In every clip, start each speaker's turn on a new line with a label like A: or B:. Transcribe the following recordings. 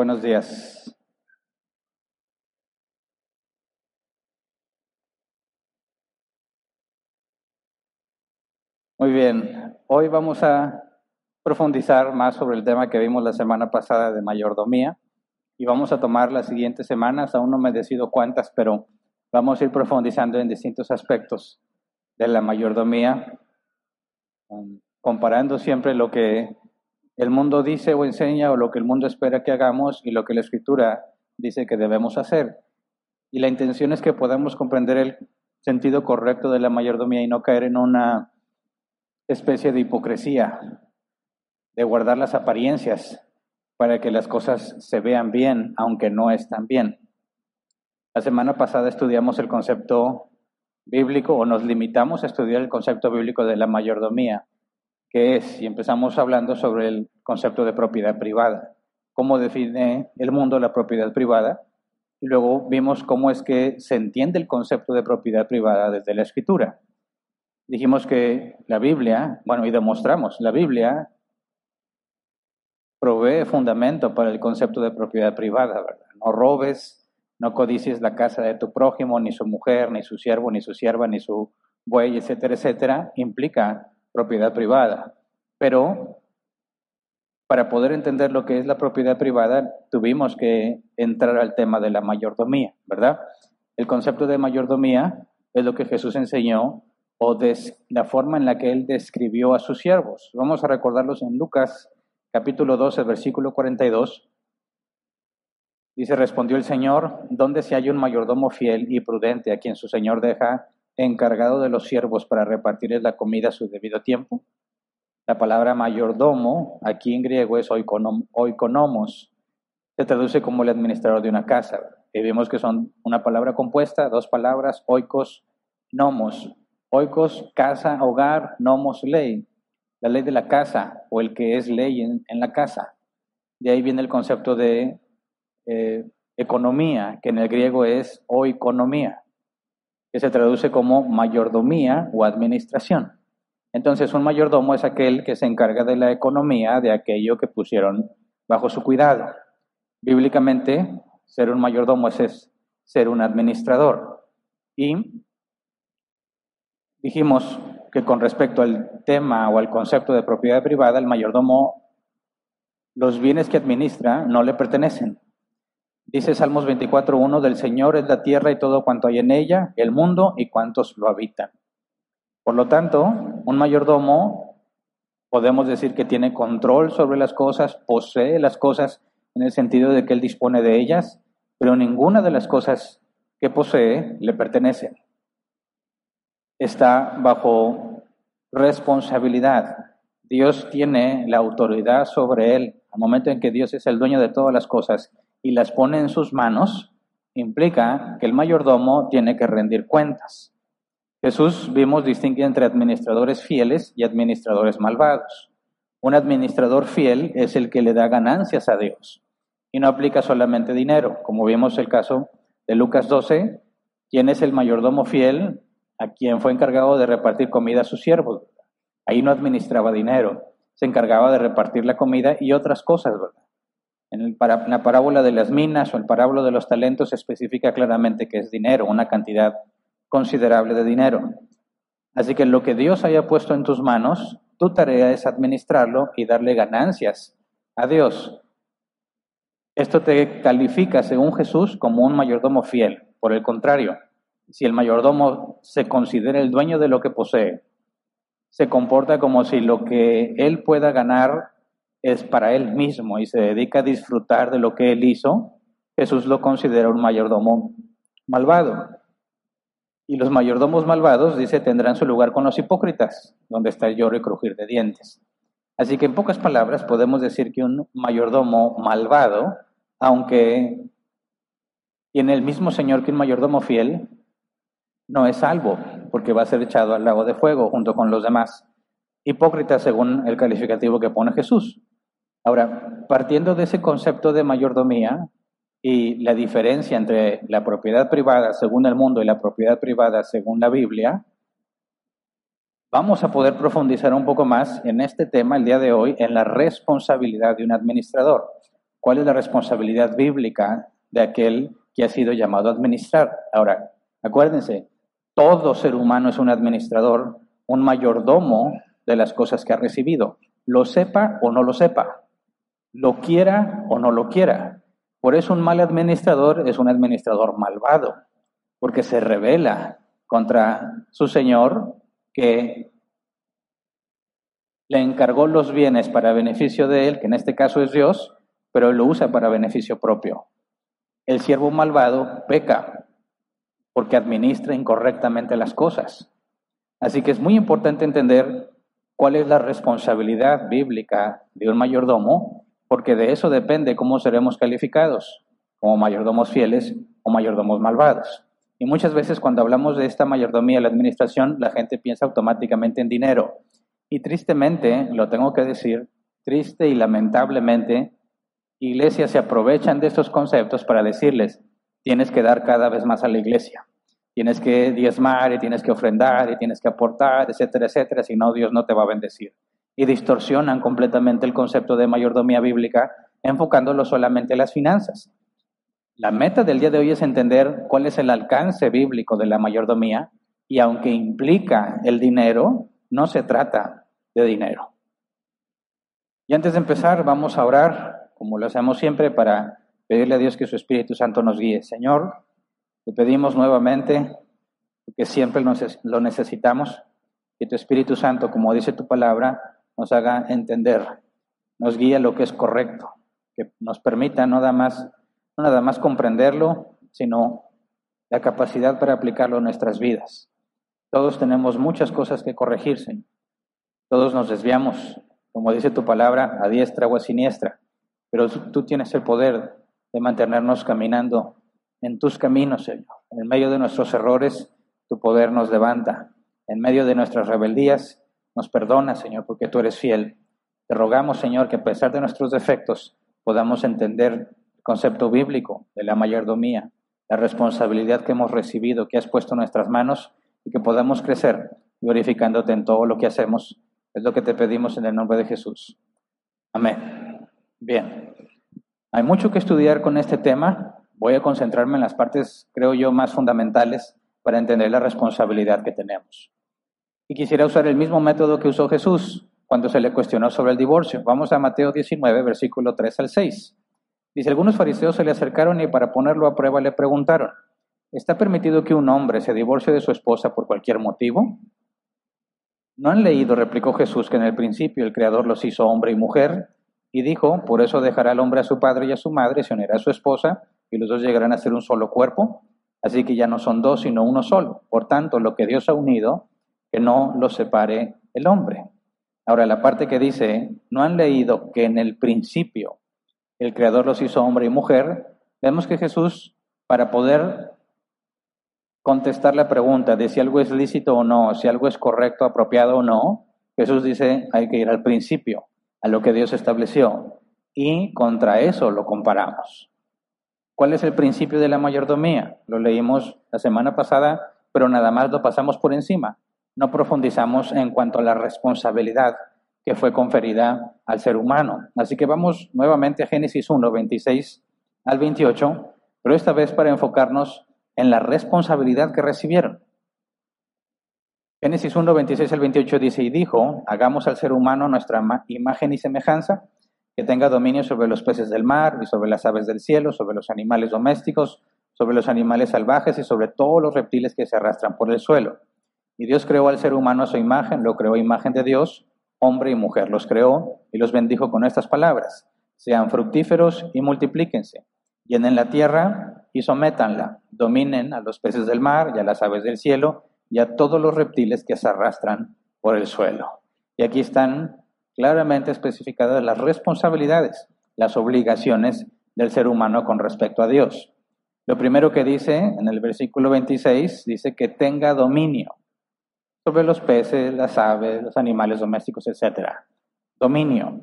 A: Buenos días. Muy bien, hoy vamos a profundizar más sobre el tema que vimos la semana pasada de mayordomía y vamos a tomar las siguientes semanas, aún no me decido cuántas, pero vamos a ir profundizando en distintos aspectos de la mayordomía, um, comparando siempre lo que el mundo dice o enseña o lo que el mundo espera que hagamos y lo que la escritura dice que debemos hacer. Y la intención es que podamos comprender el sentido correcto de la mayordomía y no caer en una especie de hipocresía, de guardar las apariencias para que las cosas se vean bien, aunque no están bien. La semana pasada estudiamos el concepto bíblico o nos limitamos a estudiar el concepto bíblico de la mayordomía, que es, y empezamos hablando sobre el concepto de propiedad privada, cómo define el mundo la propiedad privada, y luego vimos cómo es que se entiende el concepto de propiedad privada desde la escritura. Dijimos que la Biblia, bueno, y demostramos, la Biblia provee fundamento para el concepto de propiedad privada, ¿verdad? No robes, no codicies la casa de tu prójimo, ni su mujer, ni su siervo, ni su sierva, ni su buey, etcétera, etcétera, implica propiedad privada. Pero para poder entender lo que es la propiedad privada, tuvimos que entrar al tema de la mayordomía, ¿verdad? El concepto de mayordomía es lo que Jesús enseñó o la forma en la que él describió a sus siervos. Vamos a recordarlos en Lucas capítulo 12, versículo 42. Dice, respondió el Señor, ¿dónde se halla un mayordomo fiel y prudente a quien su Señor deja encargado de los siervos para repartirles la comida a su debido tiempo? La palabra mayordomo aquí en griego es oikonomos. Se traduce como el administrador de una casa. Y vimos que son una palabra compuesta, dos palabras, oikos, nomos. Oikos, casa, hogar, nomos, ley. La ley de la casa o el que es ley en, en la casa. De ahí viene el concepto de eh, economía, que en el griego es oikonomía, que se traduce como mayordomía o administración. Entonces, un mayordomo es aquel que se encarga de la economía de aquello que pusieron bajo su cuidado. Bíblicamente, ser un mayordomo es ser un administrador. Y dijimos que con respecto al tema o al concepto de propiedad privada, el mayordomo, los bienes que administra no le pertenecen. Dice Salmos 24.1, del Señor es la tierra y todo cuanto hay en ella, el mundo y cuantos lo habitan. Por lo tanto, un mayordomo podemos decir que tiene control sobre las cosas, posee las cosas en el sentido de que él dispone de ellas, pero ninguna de las cosas que posee le pertenece. Está bajo responsabilidad. Dios tiene la autoridad sobre él. Al momento en que Dios es el dueño de todas las cosas, y las pone en sus manos, implica que el mayordomo tiene que rendir cuentas. Jesús vimos distinguir entre administradores fieles y administradores malvados. Un administrador fiel es el que le da ganancias a Dios y no aplica solamente dinero, como vimos el caso de Lucas 12, quien es el mayordomo fiel a quien fue encargado de repartir comida a sus siervos. Ahí no administraba dinero, se encargaba de repartir la comida y otras cosas, ¿verdad? En, la parábola de las minas o el parábola de los talentos se especifica claramente que es dinero, una cantidad considerable de dinero. Así que lo que Dios haya puesto en tus manos, tu tarea es administrarlo y darle ganancias a Dios. Esto te califica, según Jesús, como un mayordomo fiel. Por el contrario, si el mayordomo se considera el dueño de lo que posee, se comporta como si lo que él pueda ganar es para él mismo y se dedica a disfrutar de lo que él hizo, Jesús lo considera un mayordomo malvado. Y los mayordomos malvados, dice, tendrán su lugar con los hipócritas, donde está el lloro y crujir de dientes. Así que en pocas palabras podemos decir que un mayordomo malvado, aunque tiene el mismo Señor que un mayordomo fiel, no es salvo, porque va a ser echado al lago de fuego junto con los demás. Hipócritas según el calificativo que pone Jesús. Ahora, partiendo de ese concepto de mayordomía y la diferencia entre la propiedad privada según el mundo y la propiedad privada según la Biblia, vamos a poder profundizar un poco más en este tema el día de hoy, en la responsabilidad de un administrador. cuál es la responsabilidad bíblica de aquel que ha sido llamado a administrar. Ahora, acuérdense, todo ser humano es un administrador, un mayordomo de las cosas que ha recibido, lo sepa o no lo sepa, lo quiera o no lo quiera. Por eso un mal administrador es un administrador malvado, porque se revela contra su Señor que le encargó los bienes para beneficio de él, que en este caso es Dios, pero él lo usa para beneficio propio. El siervo malvado peca porque administra incorrectamente las cosas. Así que es muy importante entender cuál es la responsabilidad bíblica de un mayordomo, porque de eso depende cómo seremos calificados, como mayordomos fieles o mayordomos malvados. Y muchas veces cuando hablamos de esta mayordomía, la administración, la gente piensa automáticamente en dinero. Y tristemente, lo tengo que decir, triste y lamentablemente, iglesias se aprovechan de estos conceptos para decirles, tienes que dar cada vez más a la iglesia, tienes que diezmar y tienes que ofrendar y tienes que aportar, etcétera, etcétera, si no Dios no te va a bendecir. Y distorsionan completamente el concepto de mayordomía bíblica enfocándolo solamente en las finanzas. La meta del día de hoy es entender cuál es el alcance bíblico de la mayordomía y aunque implica el dinero, no se trata de dinero. Y antes de empezar, vamos a orar como lo hacemos siempre, para pedirle a Dios que su Espíritu Santo nos guíe. Señor, te pedimos nuevamente, que siempre lo necesitamos, que tu Espíritu Santo, como dice tu palabra, nos haga entender, nos guíe lo que es correcto, que nos permita no nada más, no nada más comprenderlo, sino la capacidad para aplicarlo en nuestras vidas. Todos tenemos muchas cosas que corregirse. Todos nos desviamos, como dice tu palabra, a diestra o a siniestra pero tú tienes el poder de mantenernos caminando en tus caminos, Señor. En medio de nuestros errores, tu poder nos levanta. En medio de nuestras rebeldías, nos perdona, Señor, porque tú eres fiel. Te rogamos, Señor, que a pesar de nuestros defectos, podamos entender el concepto bíblico de la mayordomía, la responsabilidad que hemos recibido, que has puesto en nuestras manos, y que podamos crecer glorificándote en todo lo que hacemos. Es lo que te pedimos en el nombre de Jesús. Amén. Bien, hay mucho que estudiar con este tema. Voy a concentrarme en las partes, creo yo, más fundamentales para entender la responsabilidad que tenemos. Y quisiera usar el mismo método que usó Jesús cuando se le cuestionó sobre el divorcio. Vamos a Mateo 19, versículo 3 al 6. Dice, algunos fariseos se le acercaron y para ponerlo a prueba le preguntaron, ¿está permitido que un hombre se divorcie de su esposa por cualquier motivo? ¿No han leído, replicó Jesús, que en el principio el Creador los hizo hombre y mujer? Y dijo, por eso dejará el hombre a su padre y a su madre, se unirá a su esposa, y los dos llegarán a ser un solo cuerpo. Así que ya no son dos, sino uno solo. Por tanto, lo que Dios ha unido, que no lo separe el hombre. Ahora, la parte que dice, no han leído que en el principio el Creador los hizo hombre y mujer, vemos que Jesús, para poder contestar la pregunta de si algo es lícito o no, si algo es correcto, apropiado o no, Jesús dice, hay que ir al principio a lo que Dios estableció y contra eso lo comparamos. ¿Cuál es el principio de la mayordomía? Lo leímos la semana pasada, pero nada más lo pasamos por encima. No profundizamos en cuanto a la responsabilidad que fue conferida al ser humano. Así que vamos nuevamente a Génesis 1, 26 al 28, pero esta vez para enfocarnos en la responsabilidad que recibieron. Génesis 1, 26 al 28 dice, y dijo, hagamos al ser humano nuestra imagen y semejanza, que tenga dominio sobre los peces del mar y sobre las aves del cielo, sobre los animales domésticos, sobre los animales salvajes y sobre todos los reptiles que se arrastran por el suelo. Y Dios creó al ser humano a su imagen, lo creó imagen de Dios, hombre y mujer los creó y los bendijo con estas palabras, sean fructíferos y multiplíquense, llenen la tierra y sométanla, dominen a los peces del mar y a las aves del cielo, y a todos los reptiles que se arrastran por el suelo. Y aquí están claramente especificadas las responsabilidades, las obligaciones del ser humano con respecto a Dios. Lo primero que dice en el versículo 26, dice que tenga dominio sobre los peces, las aves, los animales domésticos, etc. Dominio.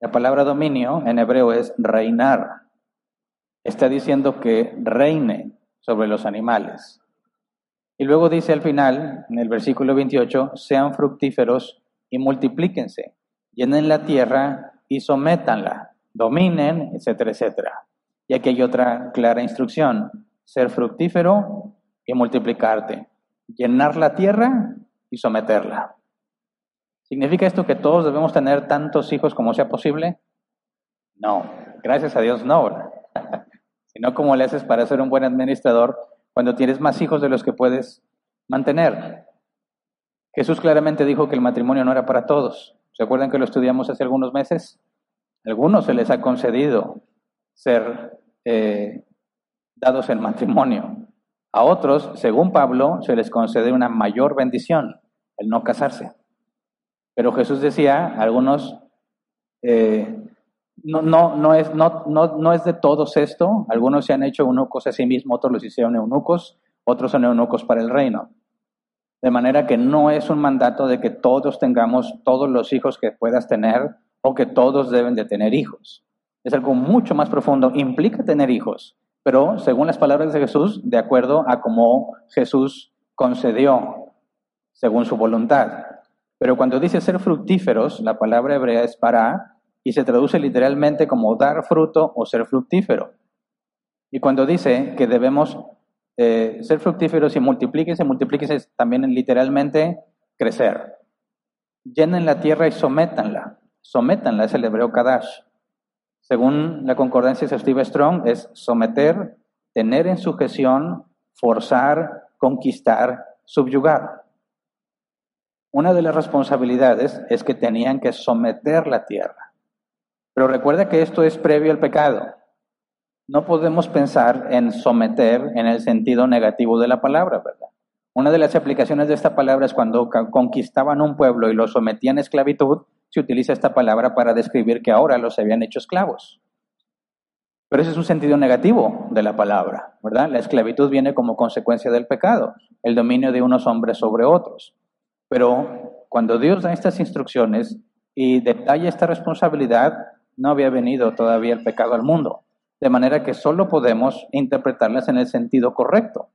A: La palabra dominio en hebreo es reinar. Está diciendo que reine sobre los animales. Y luego dice al final, en el versículo 28, sean fructíferos y multiplíquense, llenen la tierra y sométanla. dominen, etcétera, etcétera. Y aquí hay otra clara instrucción, ser fructífero y multiplicarte, llenar la tierra y someterla. ¿Significa esto que todos debemos tener tantos hijos como sea posible? No, gracias a Dios no. Sino como le haces para ser un buen administrador cuando tienes más hijos de los que puedes mantener. Jesús claramente dijo que el matrimonio no era para todos. ¿Se acuerdan que lo estudiamos hace algunos meses? algunos se les ha concedido ser eh, dados en matrimonio. A otros, según Pablo, se les concede una mayor bendición, el no casarse. Pero Jesús decía, algunos, eh, no, no, no, es, no, no, no es de todos esto, algunos se han hecho eunucos a sí mismos, otros los hicieron eunucos, otros son eunucos para el reino. De manera que no es un mandato de que todos tengamos todos los hijos que puedas tener o que todos deben de tener hijos. Es algo mucho más profundo, implica tener hijos, pero según las palabras de Jesús, de acuerdo a cómo Jesús concedió, según su voluntad. Pero cuando dice ser fructíferos, la palabra hebrea es para y se traduce literalmente como dar fruto o ser fructífero. Y cuando dice que debemos eh, ser fructíferos y multiplíquense, multiplíquense también literalmente crecer. Llenen la tierra y sométanla. Sométanla es el hebreo Kadash. Según la concordancia de Steve Strong, es someter, tener en sujeción, forzar, conquistar, subyugar. Una de las responsabilidades es que tenían que someter la tierra. Pero recuerda que esto es previo al pecado. No podemos pensar en someter en el sentido negativo de la palabra, ¿verdad? Una de las aplicaciones de esta palabra es cuando conquistaban un pueblo y lo sometían a esclavitud, se utiliza esta palabra para describir que ahora los habían hecho esclavos. Pero ese es un sentido negativo de la palabra, ¿verdad? La esclavitud viene como consecuencia del pecado, el dominio de unos hombres sobre otros. Pero cuando Dios da estas instrucciones y detalla esta responsabilidad, no había venido todavía el pecado al mundo. De manera que solo podemos interpretarlas en el sentido correcto.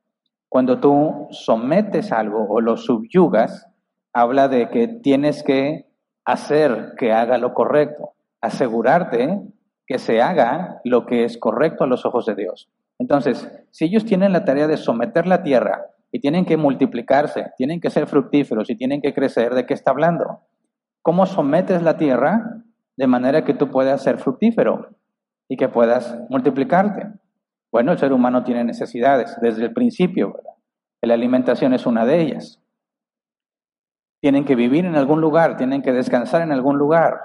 A: Cuando tú sometes algo o lo subyugas, habla de que tienes que hacer que haga lo correcto, asegurarte que se haga lo que es correcto a los ojos de Dios. Entonces, si ellos tienen la tarea de someter la tierra y tienen que multiplicarse, tienen que ser fructíferos y tienen que crecer, ¿de qué está hablando? ¿Cómo sometes la tierra de manera que tú puedas ser fructífero y que puedas multiplicarte? Bueno, el ser humano tiene necesidades desde el principio, ¿verdad? La alimentación es una de ellas. Tienen que vivir en algún lugar, tienen que descansar en algún lugar,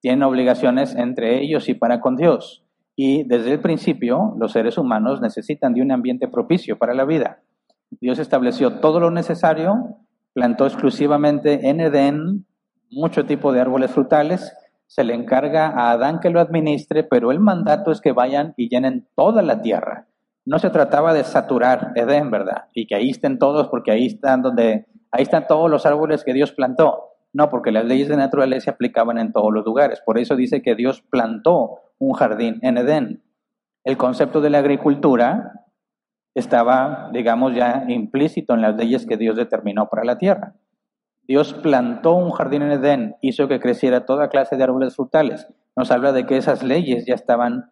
A: tienen obligaciones entre ellos y para con Dios. Y desde el principio, los seres humanos necesitan de un ambiente propicio para la vida. Dios estableció todo lo necesario, plantó exclusivamente en Edén mucho tipo de árboles frutales, se le encarga a Adán que lo administre, pero el mandato es que vayan y llenen toda la tierra. No se trataba de saturar Edén, ¿verdad? Y que ahí estén todos porque ahí están donde ahí están todos los árboles que Dios plantó. No, porque las leyes de naturaleza se aplicaban en todos los lugares. Por eso dice que Dios plantó un jardín en Edén. El concepto de la agricultura estaba, digamos, ya implícito en las leyes que Dios determinó para la tierra. Dios plantó un jardín en Edén, hizo que creciera toda clase de árboles frutales. Nos habla de que esas leyes ya estaban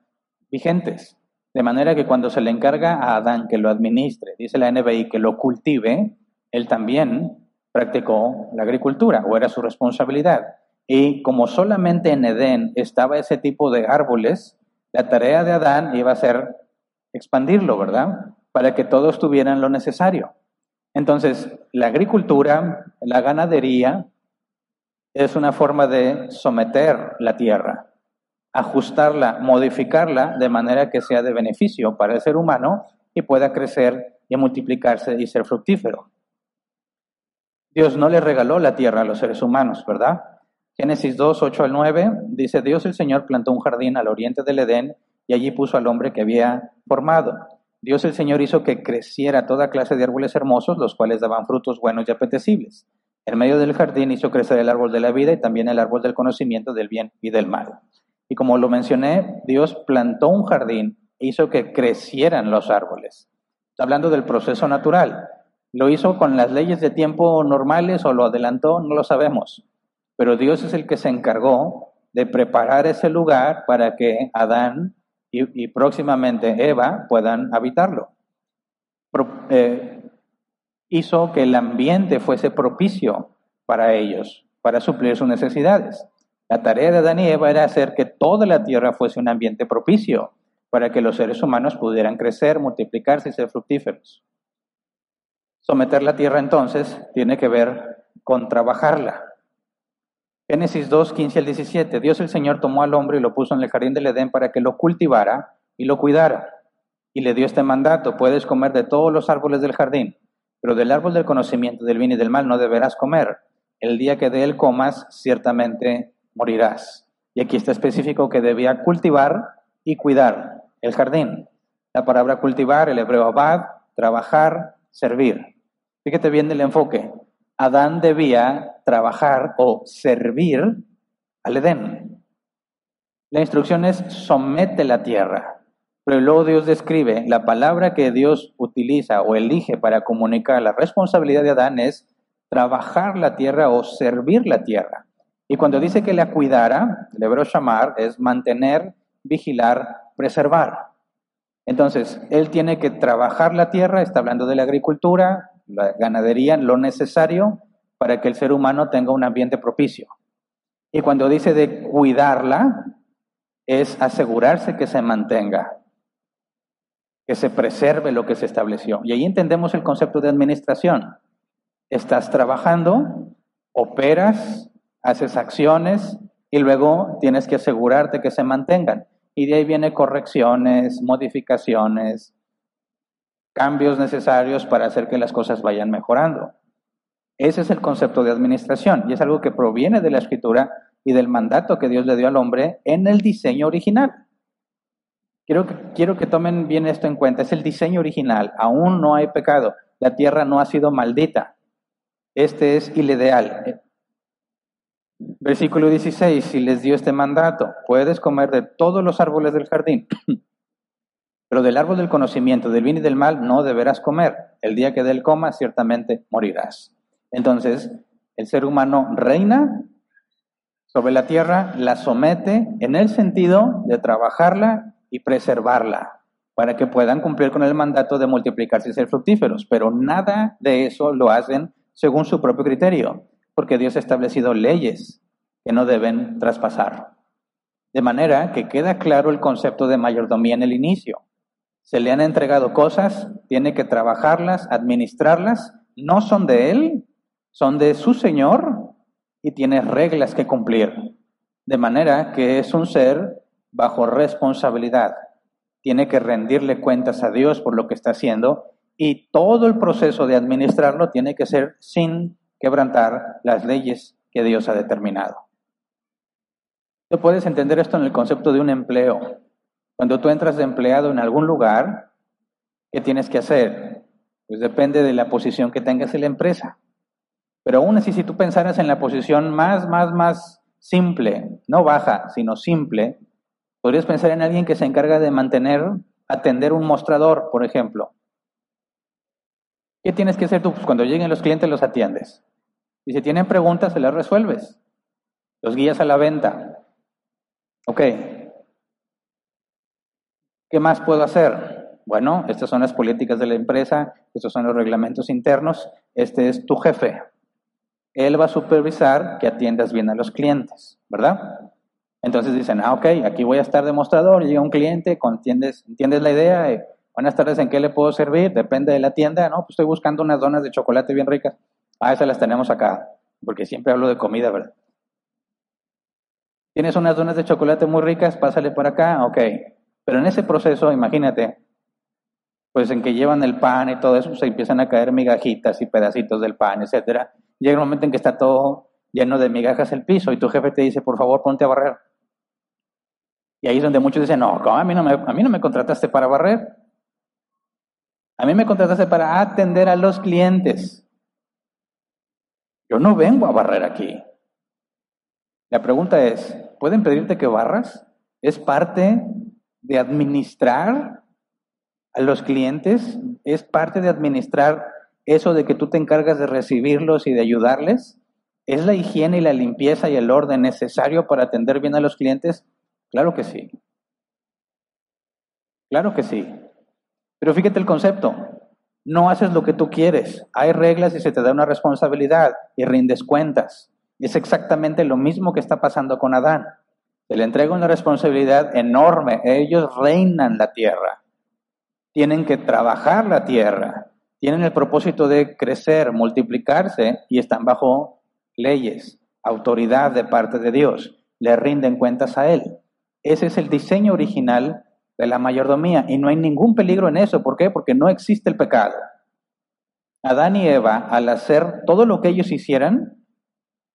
A: vigentes. De manera que cuando se le encarga a Adán que lo administre, dice la NBI que lo cultive, él también practicó la agricultura o era su responsabilidad. Y como solamente en Edén estaba ese tipo de árboles, la tarea de Adán iba a ser expandirlo, ¿verdad? Para que todos tuvieran lo necesario. Entonces, la agricultura, la ganadería, es una forma de someter la tierra, ajustarla, modificarla de manera que sea de beneficio para el ser humano y pueda crecer y multiplicarse y ser fructífero. Dios no le regaló la tierra a los seres humanos, ¿verdad? Génesis 2, 8 al 9 dice, Dios el Señor plantó un jardín al oriente del Edén y allí puso al hombre que había formado. Dios el Señor hizo que creciera toda clase de árboles hermosos, los cuales daban frutos buenos y apetecibles. En medio del jardín hizo crecer el árbol de la vida y también el árbol del conocimiento del bien y del mal. Y como lo mencioné, Dios plantó un jardín e hizo que crecieran los árboles. Está hablando del proceso natural. ¿Lo hizo con las leyes de tiempo normales o lo adelantó? No lo sabemos. Pero Dios es el que se encargó de preparar ese lugar para que Adán y, próximamente Eva puedan habitarlo. Eh, hizo que el ambiente fuese propicio para ellos, para suplir sus necesidades. La tarea de Adán y Eva era hacer que toda la tierra fuese un ambiente propicio para que los seres humanos pudieran crecer, multiplicarse y ser fructíferos. Someter la tierra entonces tiene que ver con trabajarla. Génesis 2, 15 al 17. Dios el Señor tomó al hombre y lo puso en el jardín del Edén para que lo cultivara y lo cuidara. Y le dio este mandato, puedes comer de todos los árboles del jardín, pero del árbol del conocimiento del bien y del mal no deberás comer. El día que de él comas, ciertamente morirás. Y aquí está específico que debía cultivar y cuidar el jardín. La palabra cultivar, el hebreo abad, trabajar, servir. Fíjate bien el enfoque. Adán debía trabajar o servir al Edén. La instrucción es somete la tierra. Pero luego Dios describe la palabra que Dios utiliza o elige para comunicar la responsabilidad de Adán es trabajar la tierra o servir la tierra. Y cuando dice que la cuidara, el hebreo shamar es mantener, vigilar, preservar. Entonces, él tiene que trabajar la tierra, está hablando de la agricultura, la ganadería, lo necesario para que el ser humano tenga un ambiente propicio. Y cuando dice de cuidarla, es asegurarse que se mantenga, que se preserve lo que se estableció. Y ahí entendemos el concepto de administración. Estás trabajando, operas, haces acciones y luego tienes que asegurarte que se mantengan. Y de ahí viene correcciones, modificaciones, cambios necesarios para hacer que las cosas vayan mejorando. Ese es el concepto de administración y es algo que proviene de la escritura y del mandato que Dios le dio al hombre en el diseño original. Quiero que, tomen bien esto en cuenta, es el diseño original, aún no hay pecado, la tierra no ha sido maldita. Este es el ideal. Versículo 16, si les dio este mandato, puedes comer de todos los árboles del jardín, pero del árbol del conocimiento, del bien y del mal, no deberás comer. El día que del coma, ciertamente morirás. Entonces, el ser humano reina sobre la tierra, la somete en el sentido de trabajarla y preservarla para que puedan cumplir con el mandato de multiplicarse y ser fructíferos. Pero nada de eso lo hacen según su propio criterio, porque Dios ha establecido leyes que no deben traspasar. De manera que queda claro el concepto de mayordomía en el inicio. Se le han entregado cosas, tiene que trabajarlas, administrarlas, no son de él, son de su Señor y tiene reglas que cumplir. De manera que es un ser bajo responsabilidad. Tiene que rendirle cuentas a Dios por lo que está haciendo y todo el proceso de administrarlo tiene que ser sin quebrantar las leyes que Dios ha determinado. Tú puedes entender esto en el concepto de un empleo. Cuando tú entras de empleado en algún lugar, ¿qué tienes que hacer? Pues depende de la posición que tengas en la empresa. Pero aún así, si tú pensaras en la posición más, más, más simple, no baja, sino simple, podrías pensar en alguien que se encarga de mantener, atender un mostrador, por ejemplo. ¿Qué tienes que hacer tú? Pues cuando lleguen los clientes los atiendes. Y si tienen preguntas, se las resuelves. Los guías a la venta. Ok, ¿Qué más puedo hacer? Bueno, estas son las políticas de la empresa, estos son los reglamentos internos, este es tu jefe. Él va a supervisar que atiendas bien a los clientes, ¿verdad? Entonces dicen, ah, ok, aquí voy a estar demostrador, llega un cliente, ¿entiendes, ¿entiendes la idea? Eh, buenas tardes, ¿en qué le puedo servir? Depende de la tienda, ¿no? Pues estoy buscando unas donas de chocolate bien ricas. Ah, esas las tenemos acá, porque siempre hablo de comida, ¿verdad? ¿Tienes unas donas de chocolate muy ricas? Pásale por acá, ok. Pero en ese proceso, imagínate, pues en que llevan el pan y todo eso, se empiezan a caer migajitas y pedacitos del pan, etcétera. Llega un momento en que está todo lleno de migajas el piso y tu jefe te dice, por favor, ponte a barrer. Y ahí es donde muchos dicen, no, a mí no me, a mí no me contrataste para barrer. A mí me contrataste para atender a los clientes. Yo no vengo a barrer aquí. La pregunta es, ¿pueden pedirte que barras? ¿Es parte de administrar a los clientes, es parte de administrar eso de que tú te encargas de recibirlos y de ayudarles. ¿Es la higiene y la limpieza y el orden necesario para atender bien a los clientes? Claro que sí. Claro que sí. Pero fíjate el concepto. No haces lo que tú quieres. Hay reglas y se te da una responsabilidad y rindes cuentas. Es exactamente lo mismo que está pasando con Adán. Se le entrega una responsabilidad enorme. Ellos reinan la tierra. Tienen que trabajar la tierra. Tienen el propósito de crecer, multiplicarse y están bajo leyes, autoridad de parte de Dios. Le rinden cuentas a Él. Ese es el diseño original de la mayordomía y no hay ningún peligro en eso. ¿Por qué? Porque no existe el pecado. Adán y Eva, al hacer todo lo que ellos hicieran,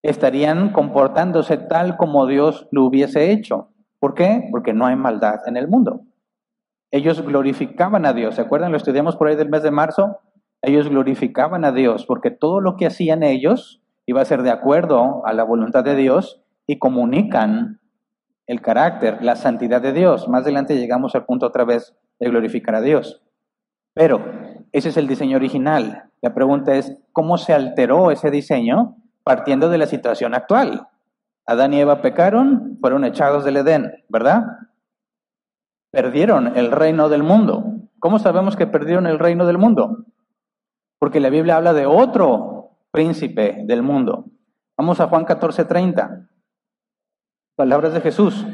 A: estarían comportándose tal como Dios lo hubiese hecho. ¿Por qué? Porque no hay maldad en el mundo. Ellos glorificaban a Dios. ¿Se acuerdan? Lo estudiamos por ahí del mes de marzo. Ellos glorificaban a Dios porque todo lo que hacían ellos iba a ser de acuerdo a la voluntad de Dios y comunican el carácter, la santidad de Dios. Más adelante llegamos al punto otra vez de glorificar a Dios. Pero ese es el diseño original. La pregunta es, ¿cómo se alteró ese diseño partiendo de la situación actual. Adán y Eva pecaron, fueron echados del Edén, ¿verdad? Perdieron el reino del mundo. ¿Cómo sabemos que perdieron el reino del mundo? Porque la Biblia habla de otro príncipe del mundo. Vamos a Juan 14:30. Palabras de Jesús.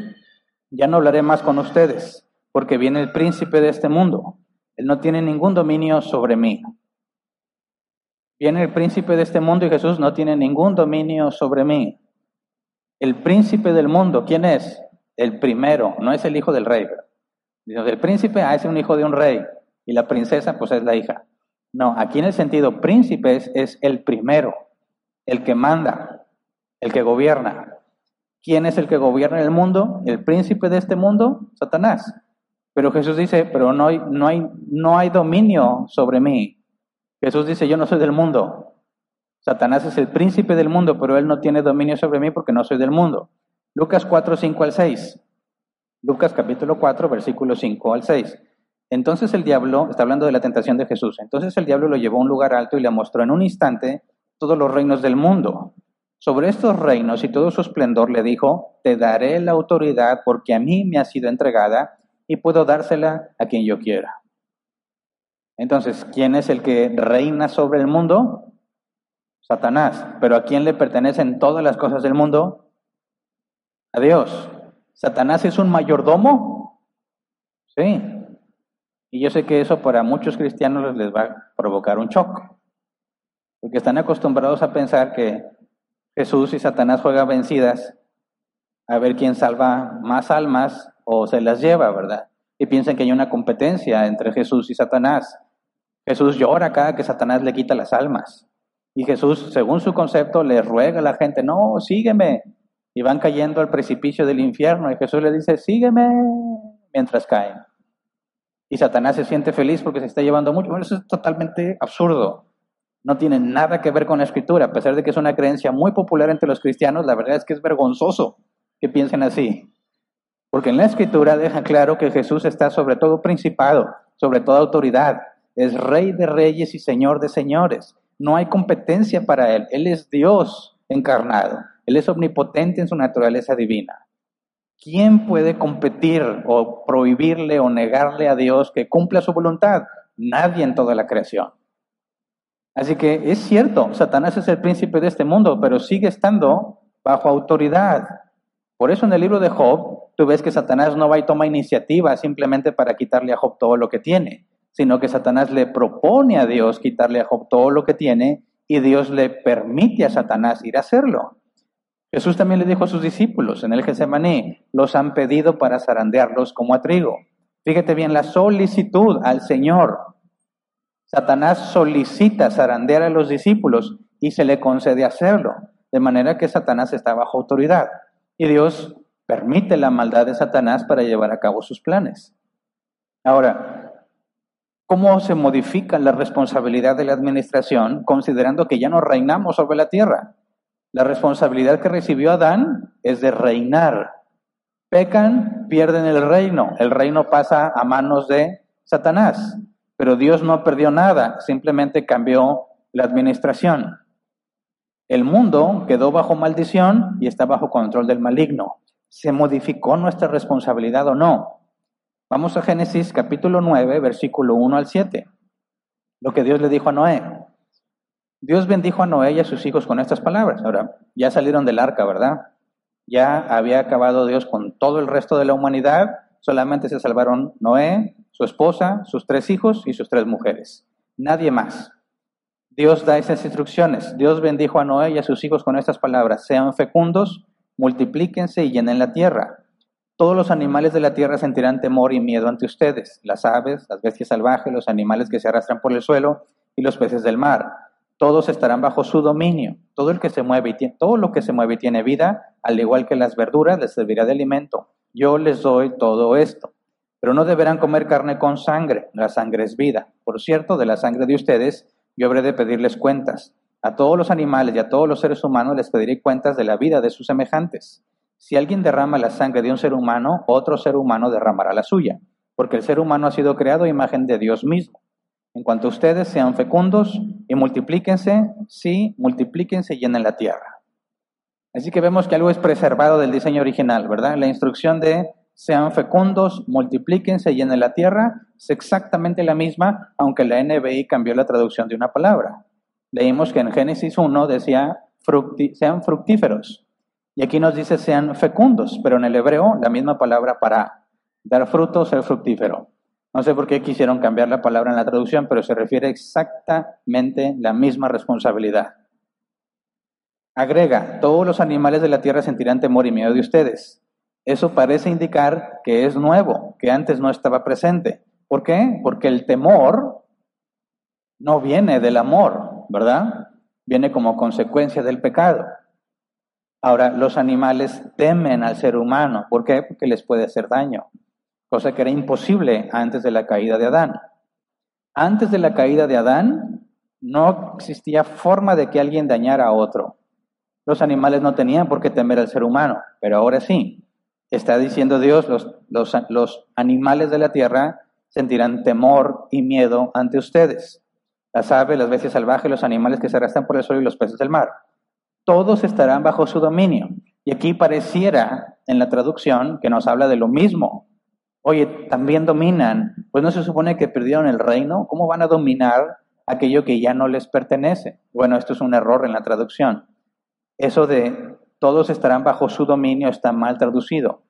A: Ya no hablaré más con ustedes, porque viene el príncipe de este mundo. Él no tiene ningún dominio sobre mí. Viene el príncipe de este mundo y Jesús no tiene ningún dominio sobre mí. El príncipe del mundo, ¿quién es? El primero, no es el hijo del rey. El príncipe ah, es un hijo de un rey y la princesa pues es la hija. No, aquí en el sentido príncipe es, es el primero, el que manda, el que gobierna. ¿Quién es el que gobierna el mundo? El príncipe de este mundo, Satanás. Pero Jesús dice, pero no hay, no hay, no hay dominio sobre mí. Jesús dice, yo no soy del mundo. Satanás es el príncipe del mundo, pero él no tiene dominio sobre mí porque no soy del mundo. Lucas 4, 5 al 6. Lucas capítulo 4, versículo 5 al 6. Entonces el diablo, está hablando de la tentación de Jesús, entonces el diablo lo llevó a un lugar alto y le mostró en un instante todos los reinos del mundo. Sobre estos reinos y todo su esplendor le dijo, te daré la autoridad porque a mí me ha sido entregada y puedo dársela a quien yo quiera. Entonces, ¿quién es el que reina sobre el mundo? Satanás. ¿Pero a quién le pertenecen todas las cosas del mundo? A Dios. ¿Satanás es un mayordomo? Sí. Y yo sé que eso para muchos cristianos les va a provocar un shock. Porque están acostumbrados a pensar que Jesús y Satanás juegan vencidas a ver quién salva más almas o se las lleva, ¿verdad? Y piensan que hay una competencia entre Jesús y Satanás. Jesús llora cada que Satanás le quita las almas. Y Jesús, según su concepto, le ruega a la gente, no, sígueme. Y van cayendo al precipicio del infierno. Y Jesús le dice, sígueme mientras caen. Y Satanás se siente feliz porque se está llevando mucho. Bueno, eso es totalmente absurdo. No tiene nada que ver con la escritura. A pesar de que es una creencia muy popular entre los cristianos, la verdad es que es vergonzoso que piensen así. Porque en la escritura deja claro que Jesús está sobre todo principado, sobre toda autoridad, es rey de reyes y señor de señores. No hay competencia para él. Él es Dios encarnado. Él es omnipotente en su naturaleza divina. ¿Quién puede competir o prohibirle o negarle a Dios que cumpla su voluntad? Nadie en toda la creación. Así que es cierto, Satanás es el príncipe de este mundo, pero sigue estando bajo autoridad. Por eso en el libro de Job, tú ves que Satanás no va y toma iniciativa simplemente para quitarle a Job todo lo que tiene sino que Satanás le propone a Dios quitarle a Job todo lo que tiene y Dios le permite a Satanás ir a hacerlo. Jesús también le dijo a sus discípulos en el Getsemaní, los han pedido para zarandearlos como a trigo. Fíjate bien la solicitud al Señor. Satanás solicita zarandear a los discípulos y se le concede hacerlo, de manera que Satanás está bajo autoridad. Y Dios permite la maldad de Satanás para llevar a cabo sus planes. Ahora, ¿Cómo se modifica la responsabilidad de la administración considerando que ya no reinamos sobre la tierra? La responsabilidad que recibió Adán es de reinar. Pecan, pierden el reino. El reino pasa a manos de Satanás. Pero Dios no perdió nada, simplemente cambió la administración. El mundo quedó bajo maldición y está bajo control del maligno. ¿Se modificó nuestra responsabilidad o no? Vamos a Génesis capítulo 9, versículo 1 al 7. Lo que Dios le dijo a Noé. Dios bendijo a Noé y a sus hijos con estas palabras. Ahora, ya salieron del arca, ¿verdad? Ya había acabado Dios con todo el resto de la humanidad. Solamente se salvaron Noé, su esposa, sus tres hijos y sus tres mujeres. Nadie más. Dios da esas instrucciones. Dios bendijo a Noé y a sus hijos con estas palabras. Sean fecundos, multiplíquense y llenen la tierra. Todos los animales de la tierra sentirán temor y miedo ante ustedes. Las aves, las bestias salvajes, los animales que se arrastran por el suelo y los peces del mar. Todos estarán bajo su dominio. Todo, el que se mueve y todo lo que se mueve y tiene vida, al igual que las verduras, les servirá de alimento. Yo les doy todo esto. Pero no deberán comer carne con sangre. La sangre es vida. Por cierto, de la sangre de ustedes yo habré de pedirles cuentas. A todos los animales y a todos los seres humanos les pediré cuentas de la vida de sus semejantes. Si alguien derrama la sangre de un ser humano, otro ser humano derramará la suya, porque el ser humano ha sido creado a imagen de Dios mismo. En cuanto a ustedes, sean fecundos y multiplíquense, sí, multiplíquense y llenen la tierra. Así que vemos que algo es preservado del diseño original, ¿verdad? La instrucción de sean fecundos, multiplíquense y en la tierra, es exactamente la misma, aunque la NBI cambió la traducción de una palabra. Leímos que en Génesis 1 decía sean fructíferos, y aquí nos dice sean fecundos, pero en el hebreo la misma palabra para dar fruto, ser fructífero. No sé por qué quisieron cambiar la palabra en la traducción, pero se refiere exactamente la misma responsabilidad. Agrega, todos los animales de la tierra sentirán temor y miedo de ustedes. Eso parece indicar que es nuevo, que antes no estaba presente. ¿Por qué? Porque el temor no viene del amor, ¿verdad? Viene como consecuencia del pecado. Ahora, los animales temen al ser humano. ¿Por qué? Porque les puede hacer daño, cosa que era imposible antes de la caída de Adán. Antes de la caída de Adán, no existía forma de que alguien dañara a otro. Los animales no tenían por qué temer al ser humano, pero ahora sí. Está diciendo Dios, los, los, animales de la tierra sentirán temor y miedo ante ustedes. Las aves, las bestias salvajes, los animales que se arrastran por el suelo y los peces del mar. Todos estarán bajo su dominio. Y aquí pareciera en la traducción que nos habla de lo mismo. Oye, también dominan. Pues no se supone que perdieron el reino. ¿Cómo van a dominar aquello que ya no les pertenece? Bueno, esto es un error en la traducción. Eso de todos estarán bajo su dominio, está mal traducido.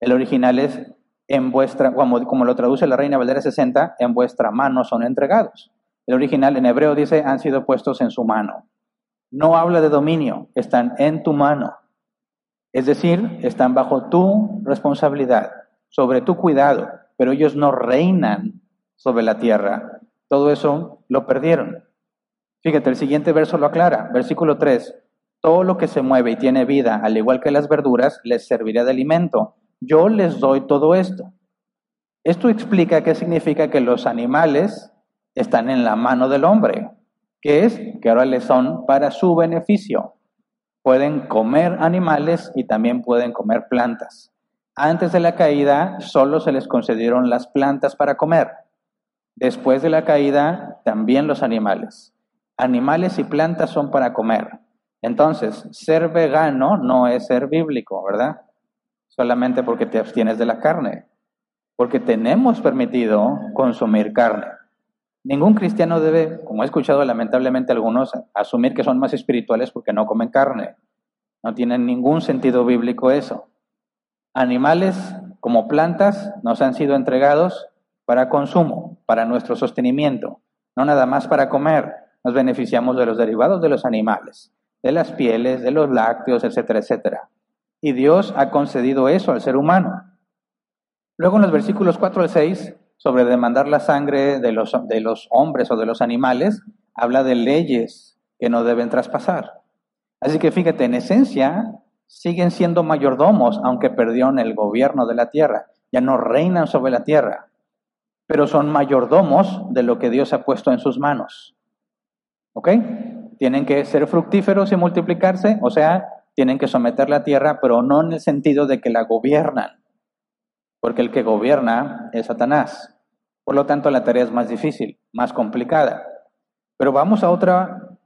A: El original es en vuestra, como, lo traduce la Reina Valera 60, en vuestra mano son entregados. El original en hebreo dice han sido puestos en su mano. No habla de dominio, están en tu mano. Es decir, están bajo tu responsabilidad, sobre tu cuidado, pero ellos no reinan sobre la tierra. Todo eso lo perdieron. Fíjate, el siguiente verso lo aclara, versículo 3. Todo lo que se mueve y tiene vida, al igual que las verduras, les servirá de alimento. Yo les doy todo esto. Esto explica qué significa que los animales están en la mano del hombre, que es que ahora les son para su beneficio. Pueden comer animales y también pueden comer plantas. Antes de la caída solo se les concedieron las plantas para comer. Después de la caída también los animales. Animales y plantas son para comer. Entonces, ser vegano no es ser bíblico, ¿verdad? Solamente porque te abstienes de la carne, porque tenemos permitido consumir carne. Ningún cristiano debe, como he escuchado lamentablemente algunos, asumir que son más espirituales porque no comen carne. No tiene ningún sentido bíblico eso. Animales como plantas nos han sido entregados para consumo, para nuestro sostenimiento, no nada más para comer. Nos beneficiamos de los derivados de los animales de las pieles, de los lácteos, etcétera, etcétera. Y Dios ha concedido eso al ser humano. Luego en los versículos 4 al 6, sobre demandar la sangre de los, de los hombres o de los animales, habla de leyes que no deben traspasar. Así que fíjate, en esencia, siguen siendo mayordomos, aunque perdieron el gobierno de la tierra. Ya no reinan sobre la tierra, pero son mayordomos de lo que Dios ha puesto en sus manos. ¿Ok? tienen que ser fructíferos y multiplicarse, o sea, tienen que someter la tierra, pero no en el sentido de que la gobiernan, porque el que gobierna es Satanás. Por lo tanto, la tarea es más difícil, más complicada. Pero vamos a otra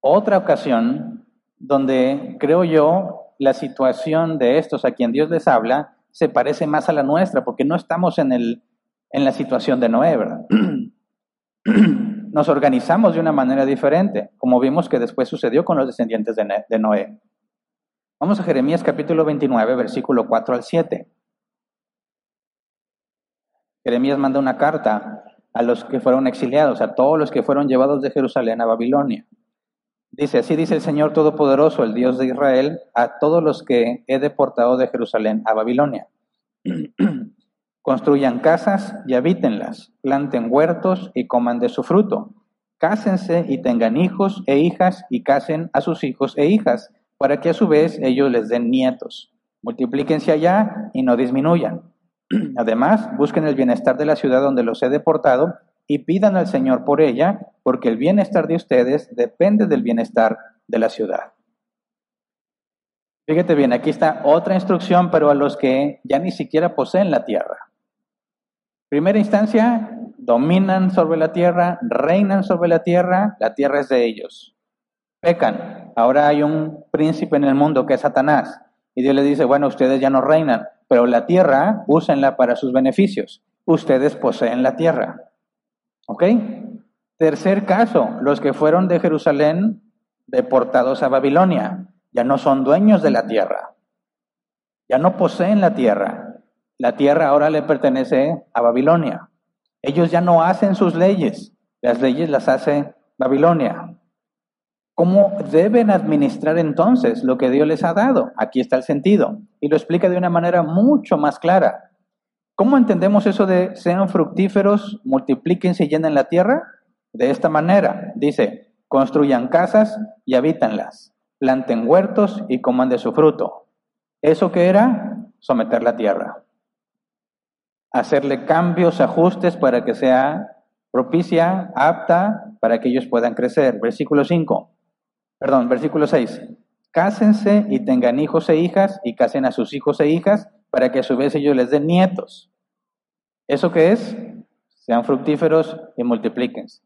A: otra ocasión donde creo yo la situación de estos a quien Dios les habla se parece más a la nuestra, porque no estamos en, el, en la situación de Noé, ¿verdad? Nos organizamos de una manera diferente, como vimos que después sucedió con los descendientes de Noé. Vamos a Jeremías capítulo 29, versículo 4 al 7. Jeremías manda una carta a los que fueron exiliados, a todos los que fueron llevados de Jerusalén a Babilonia. Dice, así dice el Señor Todopoderoso, el Dios de Israel, a todos los que he deportado de Jerusalén a Babilonia. Construyan casas y habítenlas, planten huertos y coman de su fruto. Cásense y tengan hijos e hijas y casen a sus hijos e hijas, para que a su vez ellos les den nietos. Multiplíquense allá y no disminuyan. Además, busquen el bienestar de la ciudad donde los he deportado y pidan al Señor por ella, porque el bienestar de ustedes depende del bienestar de la ciudad. Fíjate bien, aquí está otra instrucción, pero a los que ya ni siquiera poseen la tierra. Primera instancia, dominan sobre la tierra, reinan sobre la tierra, la tierra es de ellos. Pecan. Ahora hay un príncipe en el mundo que es Satanás. Y Dios le dice, bueno, ustedes ya no reinan, pero la tierra úsenla para sus beneficios. Ustedes poseen la tierra. ¿Ok? Tercer caso, los que fueron de Jerusalén deportados a Babilonia, ya no son dueños de la tierra, ya no poseen la tierra. La tierra ahora le pertenece a Babilonia. Ellos ya no hacen sus leyes, las leyes las hace Babilonia. ¿Cómo deben administrar entonces lo que Dios les ha dado? Aquí está el sentido. Y lo explica de una manera mucho más clara. ¿Cómo entendemos eso de sean fructíferos, multiplíquense y llenen la tierra? De esta manera, dice, construyan casas y habítanlas, planten huertos y coman de su fruto. ¿Eso qué era? Someter la tierra. Hacerle cambios, ajustes para que sea propicia, apta, para que ellos puedan crecer. Versículo 5. Perdón, versículo 6. Cásense y tengan hijos e hijas y casen a sus hijos e hijas para que a su vez ellos les den nietos. ¿Eso qué es? Sean fructíferos y multiplíquense.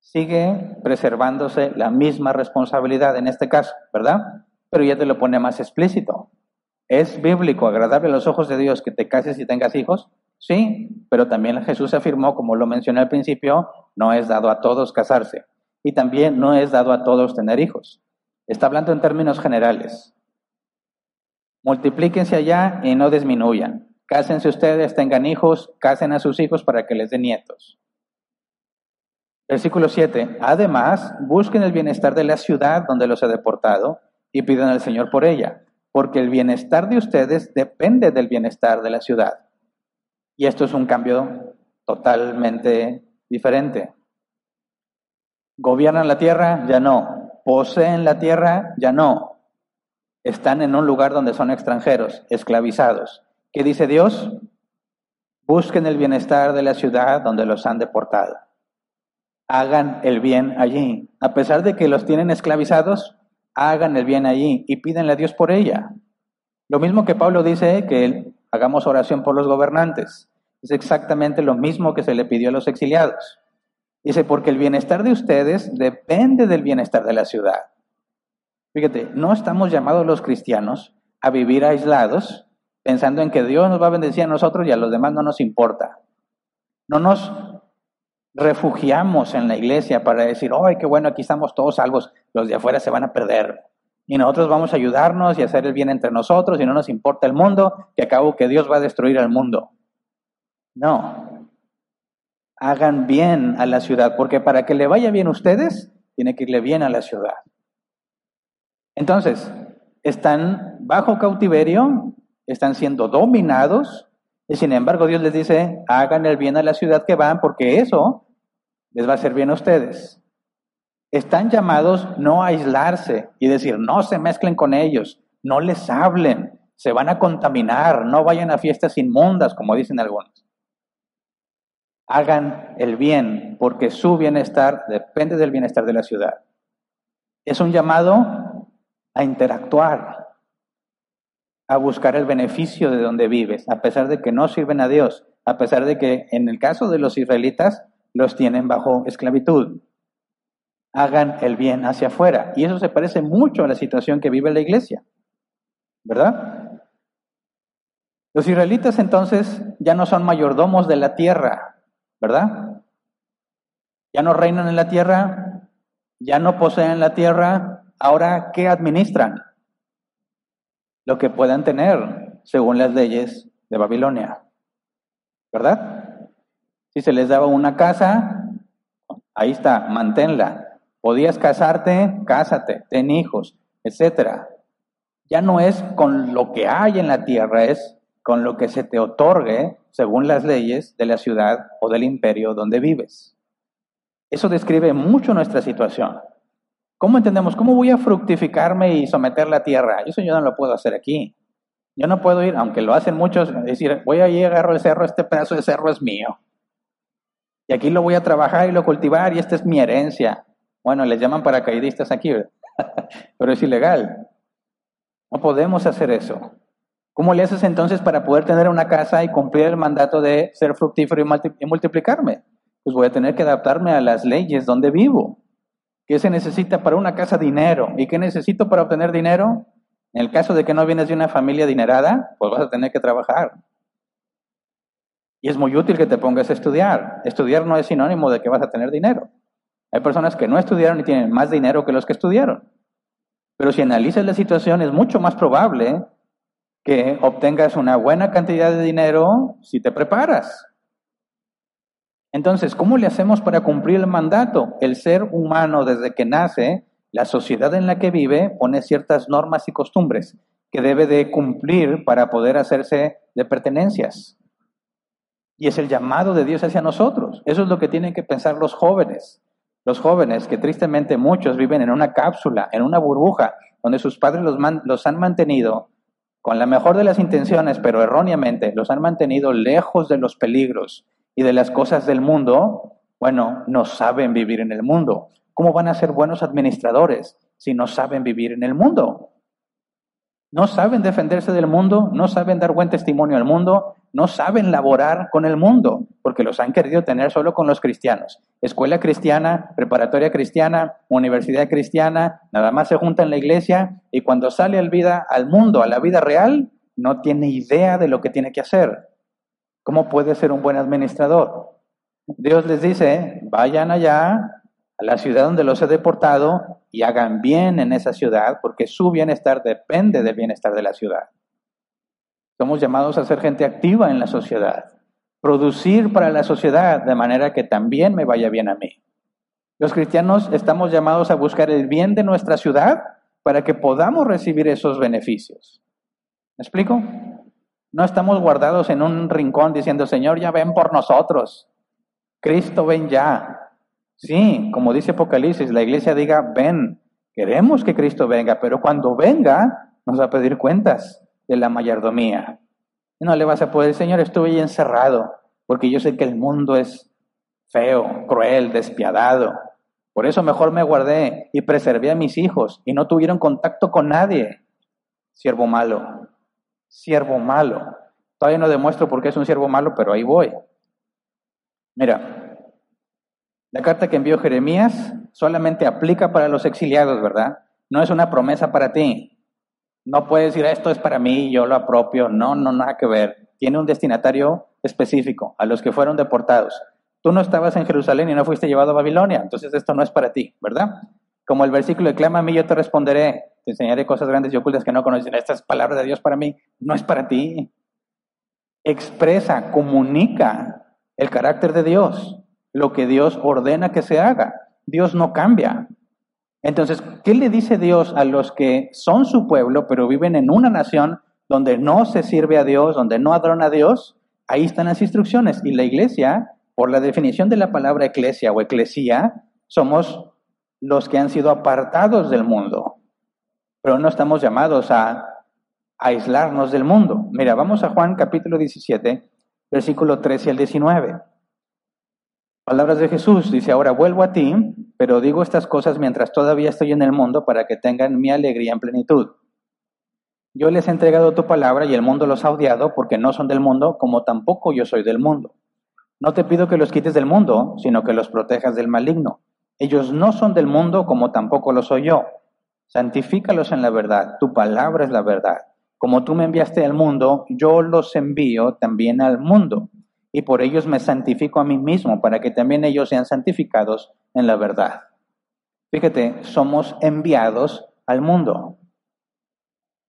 A: Sigue preservándose la misma responsabilidad en este caso, ¿verdad? Pero ya te lo pone más explícito. ¿Es bíblico, agradable a los ojos de Dios que te cases y tengas hijos? Sí, pero también Jesús afirmó, como lo mencioné al principio, no es dado a todos casarse y también no es dado a todos tener hijos. Está hablando en términos generales. Multiplíquense allá y no disminuyan. Cásense ustedes, tengan hijos, casen a sus hijos para que les den nietos. Versículo 7. Además, busquen el bienestar de la ciudad donde los he deportado y pidan al Señor por ella, porque el bienestar de ustedes depende del bienestar de la ciudad. Y esto es un cambio totalmente diferente. ¿Gobiernan la tierra? Ya no. ¿Poseen la tierra? Ya no. Están en un lugar donde son extranjeros, esclavizados. ¿Qué dice Dios? Busquen el bienestar de la ciudad donde los han deportado. Hagan el bien allí. A pesar de que los tienen esclavizados, hagan el bien allí y pídenle a Dios por ella. Lo mismo que Pablo dice que hagamos oración por los gobernantes. Es exactamente lo mismo que se le pidió a los exiliados. Dice, porque el bienestar de ustedes depende del bienestar de la ciudad. Fíjate, no estamos llamados los cristianos a vivir aislados, pensando en que Dios nos va a bendecir a nosotros y a los demás no nos importa. No nos refugiamos en la iglesia para decir, ¡ay, qué bueno, aquí estamos todos salvos, los de afuera se van a perder! Y nosotros vamos a ayudarnos y hacer el bien entre nosotros y no nos importa el mundo, que acabo que Dios va a destruir al mundo. No. Hagan bien a la ciudad, porque para que le vaya bien a ustedes, tiene que irle bien a la ciudad. Entonces, están bajo cautiverio, están siendo dominados, y sin embargo Dios les dice, hagan el bien a la ciudad que van, porque eso les va a hacer bien a ustedes. Están llamados no a aislarse y decir, no se mezclen con ellos, no les hablen, se van a contaminar, no vayan a fiestas inmundas, como dicen algunos. Hagan el bien, porque su bienestar depende del bienestar de la ciudad. Es un llamado a interactuar, a buscar el beneficio de donde vives, a pesar de que no sirven a Dios, a pesar de que en el caso de los israelitas los tienen bajo esclavitud. hagan el bien hacia afuera. Y eso se parece mucho a la situación que vive la iglesia, ¿verdad? Los israelitas entonces ya no son mayordomos de la tierra, ¿verdad? Ya no reinan en la tierra, ya no poseen la tierra, ahora ¿qué administran? Lo que puedan tener según las leyes de Babilonia, ¿verdad? Si se les daba una casa, ahí está, manténla. Podías casarte, cásate, ten hijos, etcétera. Ya no es con lo que hay en la tierra, es con lo que se te otorgue según las leyes de la ciudad o del imperio donde vives. Eso describe mucho nuestra situación. ¿Cómo entendemos? ¿Cómo voy a fructificarme y someter la tierra? Eso yo no lo puedo hacer aquí. Yo no puedo ir, aunque lo hacen muchos, decir, voy a ir, agarro el cerro, este pedazo de cerro es mío. Y aquí lo voy a trabajar y lo cultivar y esta es mi herencia. Bueno, les llaman paracaidistas aquí, pero es ilegal. No podemos hacer eso. ¿Cómo le haces entonces para poder tener una casa y cumplir el mandato de ser fructífero y multiplicarme? Pues voy a tener que adaptarme a las leyes donde vivo. ¿Qué se necesita para una casa? Dinero. ¿Y qué necesito para obtener dinero? En el caso de que no vienes de una familia adinerada, pues vas a tener que trabajar. Y es muy útil que te pongas a estudiar. Estudiar no es sinónimo de que vas a tener dinero. Hay personas que no estudiaron y tienen más dinero que los que estudiaron. Pero si analizas la situación, es mucho más probable que obtengas una buena cantidad de dinero si te preparas. Entonces, ¿cómo le hacemos para cumplir el mandato? El ser humano desde que nace, la sociedad en la que vive, pone ciertas normas y costumbres que debe de cumplir para poder hacerse de pertenencias. Y es el llamado de Dios hacia nosotros. Eso es lo que tienen que pensar los jóvenes. Los jóvenes, que tristemente muchos viven en una cápsula, en una burbuja, donde sus padres los, los han mantenido con la mejor de las intenciones, pero erróneamente, los han mantenido lejos de los peligros y de las cosas del mundo, bueno, no saben vivir en el mundo. ¿Cómo van a ser buenos administradores si no saben vivir en el mundo? No saben defenderse del mundo, no saben dar buen testimonio al mundo, no saben laborar con el mundo, porque los han querido tener solo con los cristianos. Escuela cristiana, preparatoria cristiana, universidad cristiana, nada más se junta en la iglesia y cuando sale al, vida, al mundo, a la vida real, no tiene idea de lo que tiene que hacer. ¿Cómo puede ser un buen administrador? Dios les dice, vayan allá a la ciudad donde los he deportado y hagan bien en esa ciudad, porque su bienestar depende del bienestar de la ciudad. Somos llamados a ser gente activa en la sociedad, producir para la sociedad de manera que también me vaya bien a mí. Los cristianos estamos llamados a buscar el bien de nuestra ciudad para que podamos recibir esos beneficios. ¿Me explico? No estamos guardados en un rincón diciendo, Señor, ya ven por nosotros. Cristo, ven ya. Sí, como dice Apocalipsis, la iglesia diga, ven, queremos que Cristo venga, pero cuando venga nos va a pedir cuentas de la mayordomía. Y no le vas a poder, Señor, estuve ahí encerrado, porque yo sé que el mundo es feo, cruel, despiadado. Por eso mejor me guardé y preservé a mis hijos y no tuvieron contacto con nadie. Siervo malo, siervo malo. Todavía no demuestro por qué es un siervo malo, pero ahí voy. Mira, la carta que envió Jeremías solamente aplica para los exiliados, ¿verdad? No es una promesa para ti. No puede decir esto es para mí, yo lo apropio. No, no, nada que ver. Tiene un destinatario específico, a los que fueron deportados. Tú no estabas en Jerusalén y no fuiste llevado a Babilonia, entonces esto no es para ti, ¿verdad? Como el versículo de clama a mí, yo te responderé, te enseñaré cosas grandes y ocultas que no conocen. Esta es palabra de Dios para mí, no es para ti. Expresa, comunica el carácter de Dios, lo que Dios ordena que se haga. Dios no cambia. Entonces, ¿qué le dice Dios a los que son su pueblo, pero viven en una nación donde no se sirve a Dios, donde no adoran a Dios? Ahí están las instrucciones. Y la iglesia, por la definición de la palabra eclesia o eclesía, somos los que han sido apartados del mundo. Pero no estamos llamados a aislarnos del mundo. Mira, vamos a Juan capítulo 17, versículo 13 al 19. Palabras de Jesús, dice, ahora vuelvo a ti, pero digo estas cosas mientras todavía estoy en el mundo para que tengan mi alegría en plenitud. Yo les he entregado tu palabra y el mundo los ha odiado porque no son del mundo, como tampoco yo soy del mundo. No te pido que los quites del mundo, sino que los protejas del maligno. Ellos no son del mundo como tampoco lo soy yo. Santifícalos en la verdad, tu palabra es la verdad. Como tú me enviaste al mundo, yo los envío también al mundo. Y por ellos me santifico a mí mismo, para que también ellos sean santificados en la verdad. Fíjate, somos enviados al mundo.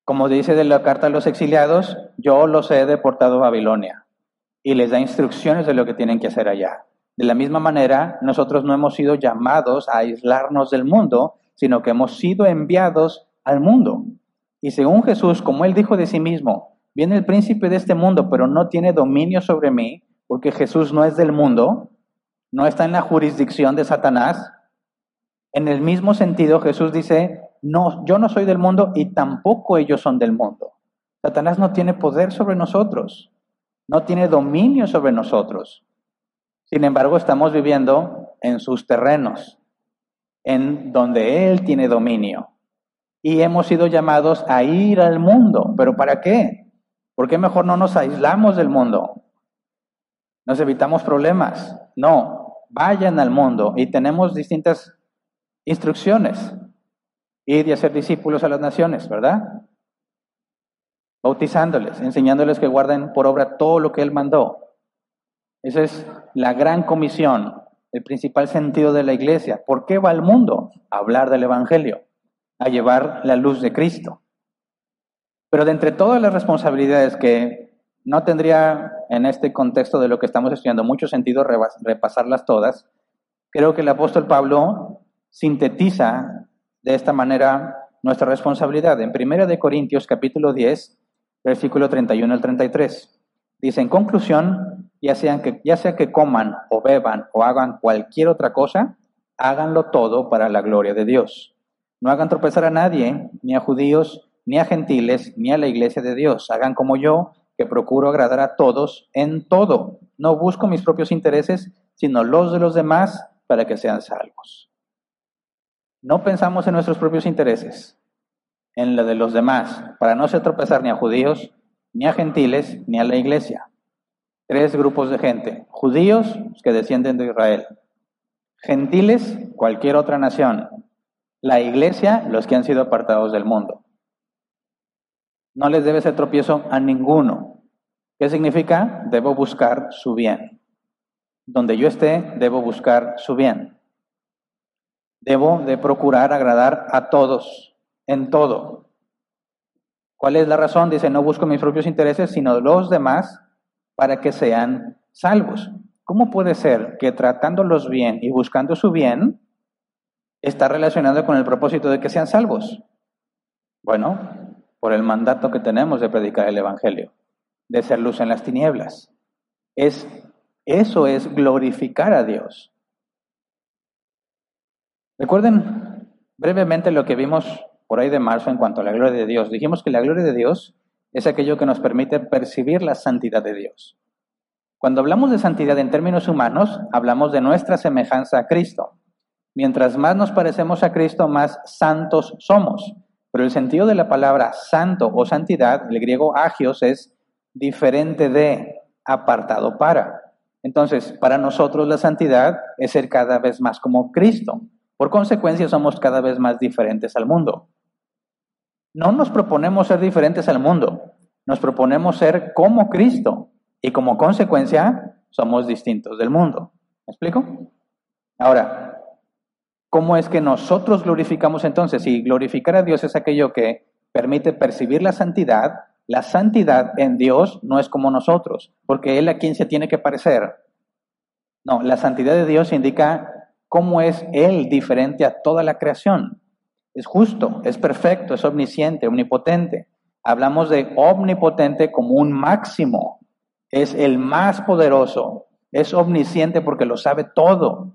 A: Como dice de la carta a los exiliados, yo los he deportado a Babilonia y les da instrucciones de lo que tienen que hacer allá. De la misma manera, nosotros no hemos sido llamados a aislarnos del mundo, sino que hemos sido enviados al mundo. Y según Jesús, como él dijo de sí mismo, viene el príncipe de este mundo, pero no tiene dominio sobre mí, porque Jesús no es del mundo, no está en la jurisdicción de Satanás. En el mismo sentido, Jesús dice, no, yo no soy del mundo y tampoco ellos son del mundo. Satanás no tiene poder sobre nosotros, no tiene dominio sobre nosotros. Sin embargo, estamos viviendo en sus terrenos, en donde Él tiene dominio. Y hemos sido llamados a ir al mundo. ¿Pero para qué? ¿Por qué mejor no nos aislamos del mundo? Nos evitamos problemas. No, vayan al mundo y tenemos distintas instrucciones. Ir y hacer discípulos a las naciones, ¿verdad? Bautizándoles, enseñándoles que guarden por obra todo lo que Él mandó. Esa es la gran comisión, el principal sentido de la iglesia. ¿Por qué va al mundo? A hablar del Evangelio, a llevar la luz de Cristo. Pero de entre todas las responsabilidades que no tendría en este contexto de lo que estamos estudiando mucho sentido repasarlas todas, creo que el apóstol Pablo sintetiza de esta manera nuestra responsabilidad. En 1 de Corintios capítulo 10, versículo 31 al 33. Dice, en conclusión, ya, sean que, ya sea que coman o beban o hagan cualquier otra cosa, háganlo todo para la gloria de Dios. No hagan tropezar a nadie, ni a judíos, ni a gentiles, ni a la iglesia de Dios. Hagan como yo, que procuro agradar a todos en todo. No busco mis propios intereses, sino los de los demás para que sean salvos. No pensamos en nuestros propios intereses, en lo de los demás, para no hacer tropezar ni a judíos, ni a gentiles, ni a la iglesia tres grupos de gente. Judíos, que descienden de Israel. Gentiles, cualquier otra nación. La iglesia, los que han sido apartados del mundo. No les debe ser tropiezo a ninguno. ¿Qué significa? Debo buscar su bien. Donde yo esté, debo buscar su bien. Debo de procurar agradar a todos, en todo. ¿Cuál es la razón? Dice, no busco mis propios intereses, sino los demás para que sean salvos. ¿Cómo puede ser que tratándolos bien y buscando su bien está relacionado con el propósito de que sean salvos? Bueno, por el mandato que tenemos de predicar el Evangelio, de ser luz en las tinieblas. Es, eso es glorificar a Dios. Recuerden brevemente lo que vimos por ahí de marzo en cuanto a la gloria de Dios. Dijimos que la gloria de Dios es aquello que nos permite percibir la santidad de Dios. Cuando hablamos de santidad en términos humanos, hablamos de nuestra semejanza a Cristo. Mientras más nos parecemos a Cristo, más santos somos. Pero el sentido de la palabra santo o santidad, el griego agios, es diferente de, apartado para. Entonces, para nosotros la santidad es ser cada vez más como Cristo. Por consecuencia, somos cada vez más diferentes al mundo. No nos proponemos ser diferentes al mundo, nos proponemos ser como Cristo y como consecuencia somos distintos del mundo. ¿Me explico? Ahora, ¿cómo es que nosotros glorificamos entonces? Si glorificar a Dios es aquello que permite percibir la santidad, la santidad en Dios no es como nosotros, porque Él a quien se tiene que parecer. No, la santidad de Dios indica cómo es Él diferente a toda la creación. Es justo, es perfecto, es omnisciente, omnipotente. Hablamos de omnipotente como un máximo. Es el más poderoso. Es omnisciente porque lo sabe todo.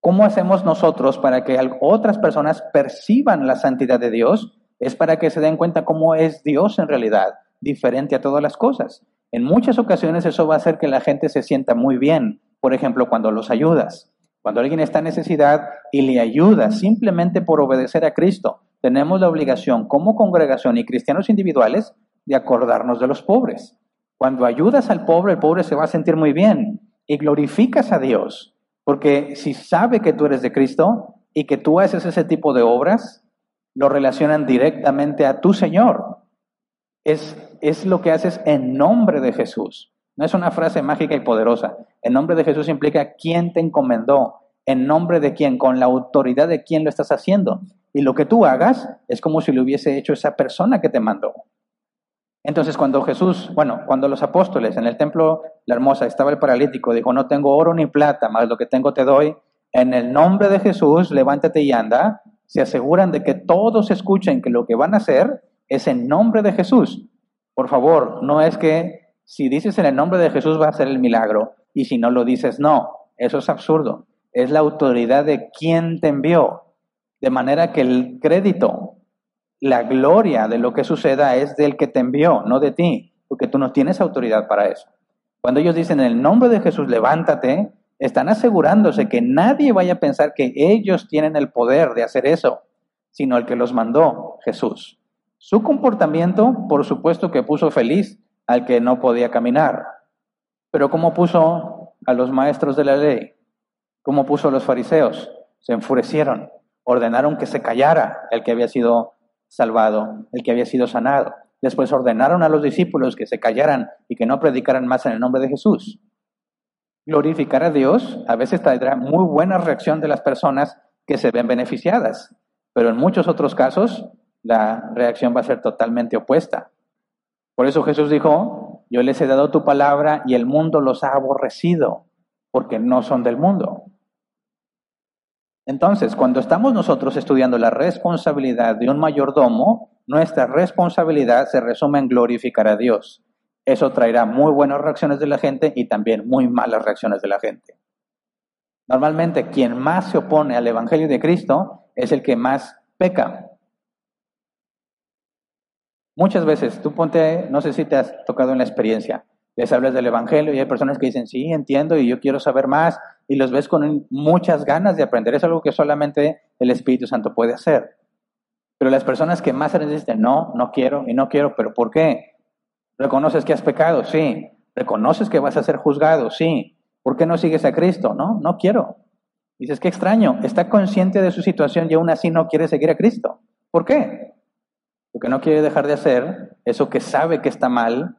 A: ¿Cómo hacemos nosotros para que otras personas perciban la santidad de Dios? Es para que se den cuenta cómo es Dios en realidad, diferente a todas las cosas. En muchas ocasiones eso va a hacer que la gente se sienta muy bien, por ejemplo, cuando los ayudas. Cuando alguien está en necesidad y le ayuda simplemente por obedecer a Cristo, tenemos la obligación como congregación y cristianos individuales de acordarnos de los pobres. Cuando ayudas al pobre, el pobre se va a sentir muy bien y glorificas a Dios. Porque si sabe que tú eres de Cristo y que tú haces ese tipo de obras, lo relacionan directamente a tu Señor. Es, es lo que haces en nombre de Jesús. No es una frase mágica y poderosa. En nombre de Jesús implica quién te encomendó, en nombre de quién, con la autoridad de quién lo estás haciendo. Y lo que tú hagas es como si lo hubiese hecho esa persona que te mandó. Entonces cuando Jesús, bueno, cuando los apóstoles en el templo, la hermosa, estaba el paralítico, dijo, no tengo oro ni plata, más lo que tengo te doy, en el nombre de Jesús, levántate y anda, se aseguran de que todos escuchen que lo que van a hacer es en nombre de Jesús. Por favor, no es que si dices en el nombre de Jesús va a ser el milagro y si no lo dices, no, eso es absurdo. Es la autoridad de quien te envió. De manera que el crédito la gloria de lo que suceda es del que te envió, no de ti, porque tú no tienes autoridad para eso. Cuando ellos dicen en el nombre de Jesús, levántate, están asegurándose que nadie vaya a pensar que ellos tienen el poder de hacer eso, sino el que los mandó, Jesús. Su comportamiento, por supuesto que puso feliz al que no podía caminar, pero ¿cómo puso a los maestros de la ley? ¿Cómo puso a los fariseos? Se enfurecieron, ordenaron que se callara el que había sido salvado, el que había sido sanado. Después ordenaron a los discípulos que se callaran y que no predicaran más en el nombre de Jesús. Glorificar a Dios a veces traerá muy buena reacción de las personas que se ven beneficiadas, pero en muchos otros casos la reacción va a ser totalmente opuesta. Por eso Jesús dijo, yo les he dado tu palabra y el mundo los ha aborrecido, porque no son del mundo, entonces, cuando estamos nosotros estudiando la responsabilidad de un mayordomo, nuestra responsabilidad se resume en glorificar a Dios. Eso traerá muy buenas reacciones de la gente y también muy malas reacciones de la gente. Normalmente quien más se opone al Evangelio de Cristo es el que más peca. Muchas veces, tú ponte, no sé si te has tocado en la experiencia, les hablas del Evangelio y hay personas que dicen, sí, entiendo y yo quiero saber más y los ves con muchas ganas de aprender. Es algo que solamente el Espíritu Santo puede hacer. Pero las personas que más resisten, no, no quiero y no quiero, pero ¿por qué? ¿Reconoces que has pecado? Sí. ¿Reconoces que vas a ser juzgado? Sí. ¿Por qué no sigues a Cristo? No, no quiero. Dices, qué extraño, está consciente de su situación y aún así no quiere seguir a Cristo. ¿Por qué? Porque no quiere dejar de hacer eso que sabe que está mal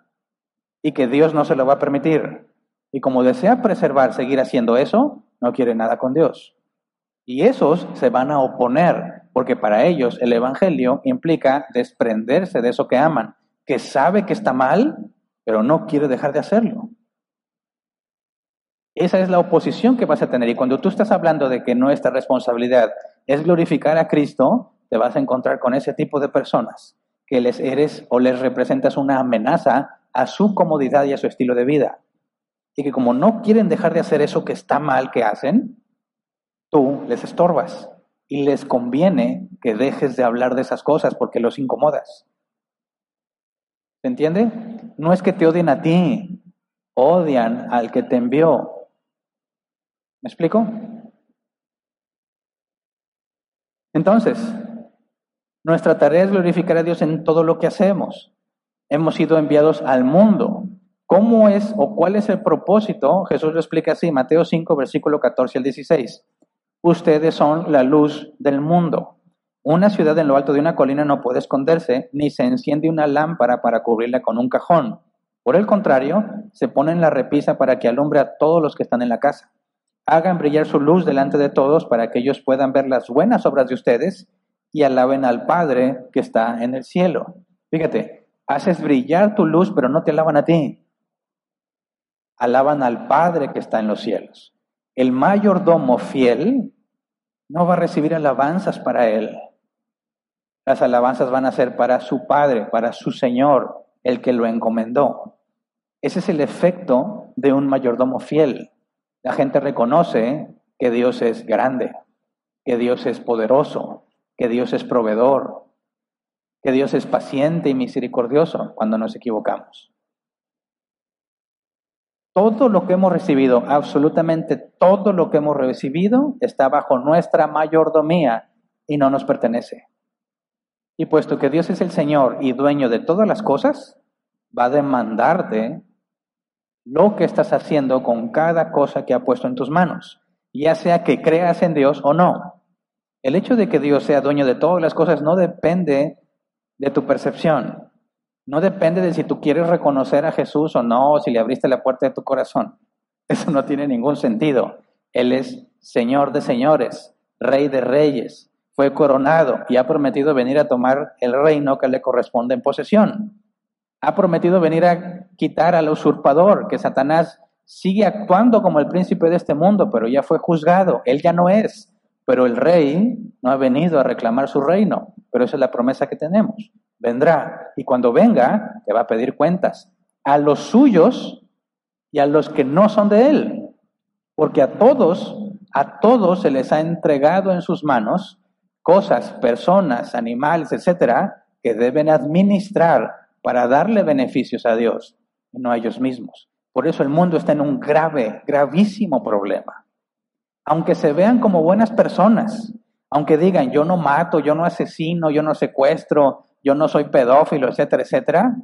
A: y que Dios no se lo va a permitir. Y como desea preservar, seguir haciendo eso, no quiere nada con Dios. Y esos se van a oponer, porque para ellos el Evangelio implica desprenderse de eso que aman, que sabe que está mal, pero no quiere dejar de hacerlo. Esa es la oposición que vas a tener. Y cuando tú estás hablando de que nuestra responsabilidad es glorificar a Cristo, te vas a encontrar con ese tipo de personas, que les eres o les representas una amenaza a su comodidad y a su estilo de vida. Y que como no quieren dejar de hacer eso que está mal que hacen, tú les estorbas y les conviene que dejes de hablar de esas cosas porque los incomodas. ¿Se entiende? No es que te odien a ti, odian al que te envió. ¿Me explico? Entonces, nuestra tarea es glorificar a Dios en todo lo que hacemos hemos sido enviados al mundo. ¿Cómo es o cuál es el propósito? Jesús lo explica así, Mateo 5, versículo 14 al 16. Ustedes son la luz del mundo. Una ciudad en lo alto de una colina no puede esconderse, ni se enciende una lámpara para cubrirla con un cajón. Por el contrario, se pone en la repisa para que alumbre a todos los que están en la casa. Hagan brillar su luz delante de todos para que ellos puedan ver las buenas obras de ustedes y alaben al Padre que está en el cielo. Fíjate, Haces brillar tu luz, pero no te alaban a ti. Alaban al Padre que está en los cielos. El mayordomo fiel no va a recibir alabanzas para él. Las alabanzas van a ser para su Padre, para su Señor, el que lo encomendó. Ese es el efecto de un mayordomo fiel. La gente reconoce que Dios es grande, que Dios es poderoso, que Dios es proveedor, que Dios es paciente y misericordioso cuando nos equivocamos. Todo lo que hemos recibido, absolutamente todo lo que hemos recibido, está bajo nuestra mayordomía y no nos pertenece. Y puesto que Dios es el Señor y dueño de todas las cosas, va a demandarte lo que estás haciendo con cada cosa que ha puesto en tus manos. ya sea que creas en Dios o no. El hecho de que Dios sea dueño de todas las cosas no depende de tu percepción. No depende de si tú quieres reconocer a Jesús o no, si le abriste la puerta de tu corazón. Eso no tiene ningún sentido. Él es Señor de señores, Rey de reyes, fue coronado y ha prometido venir a tomar el reino que le corresponde en posesión. Ha prometido venir a quitar al usurpador, que Satanás sigue actuando como el príncipe de este mundo, pero ya fue juzgado, él ya no es. Pero el rey no ha venido a reclamar su reino, pero esa es la promesa que tenemos. Vendrá y cuando venga te va a pedir cuentas a los suyos y a los que no son de él, porque a todos, a todos se les ha entregado en sus manos cosas, personas, animales, etcétera, que deben administrar para darle beneficios a Dios y no a ellos mismos. Por eso el mundo está en un grave, gravísimo problema. Aunque se vean como buenas personas, aunque digan yo no mato, yo no asesino, yo no secuestro, yo no soy pedófilo, etcétera, etcétera,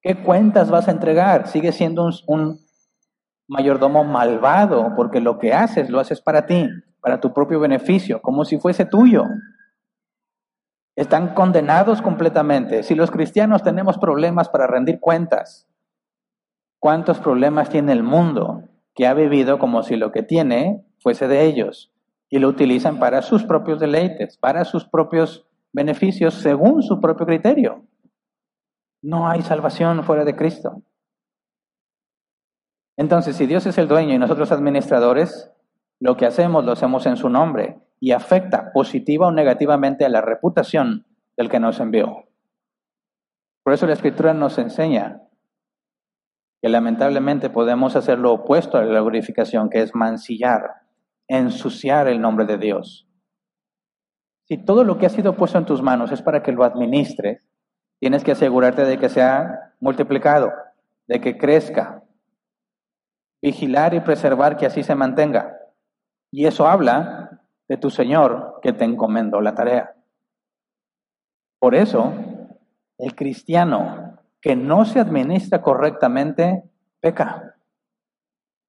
A: ¿qué cuentas vas a entregar? Sigue siendo un, un mayordomo malvado, porque lo que haces lo haces para ti para tu propio beneficio, como si fuese tuyo. Están condenados completamente. Si los cristianos tenemos problemas para rendir cuentas, ¿cuántos problemas tiene el mundo que ha vivido como si lo que tiene fuese de ellos y lo utilizan para sus propios deleites, para sus propios beneficios según su propio criterio? No hay salvación fuera de Cristo. Entonces, si Dios es el dueño y nosotros administradores, lo que hacemos lo hacemos en su nombre y afecta positiva o negativamente a la reputación del que nos envió. Por eso la escritura nos enseña que lamentablemente podemos hacer lo opuesto a la glorificación, que es mancillar, ensuciar el nombre de Dios. Si todo lo que ha sido puesto en tus manos es para que lo administres, tienes que asegurarte de que sea multiplicado, de que crezca, vigilar y preservar que así se mantenga. Y eso habla de tu Señor que te encomendó la tarea. Por eso, el cristiano que no se administra correctamente peca.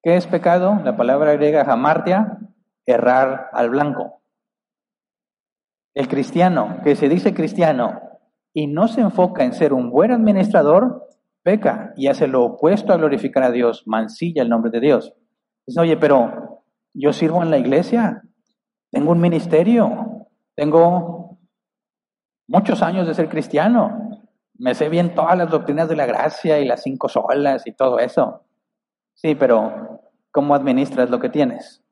A: ¿Qué es pecado? La palabra griega hamartia, errar al blanco. El cristiano que se dice cristiano y no se enfoca en ser un buen administrador, peca y hace lo opuesto a glorificar a Dios, mancilla el nombre de Dios. Dice, oye, pero yo sirvo en la iglesia, tengo un ministerio, tengo muchos años de ser cristiano, me sé bien todas las doctrinas de la gracia y las cinco solas y todo eso. Sí, pero ¿cómo administras lo que tienes?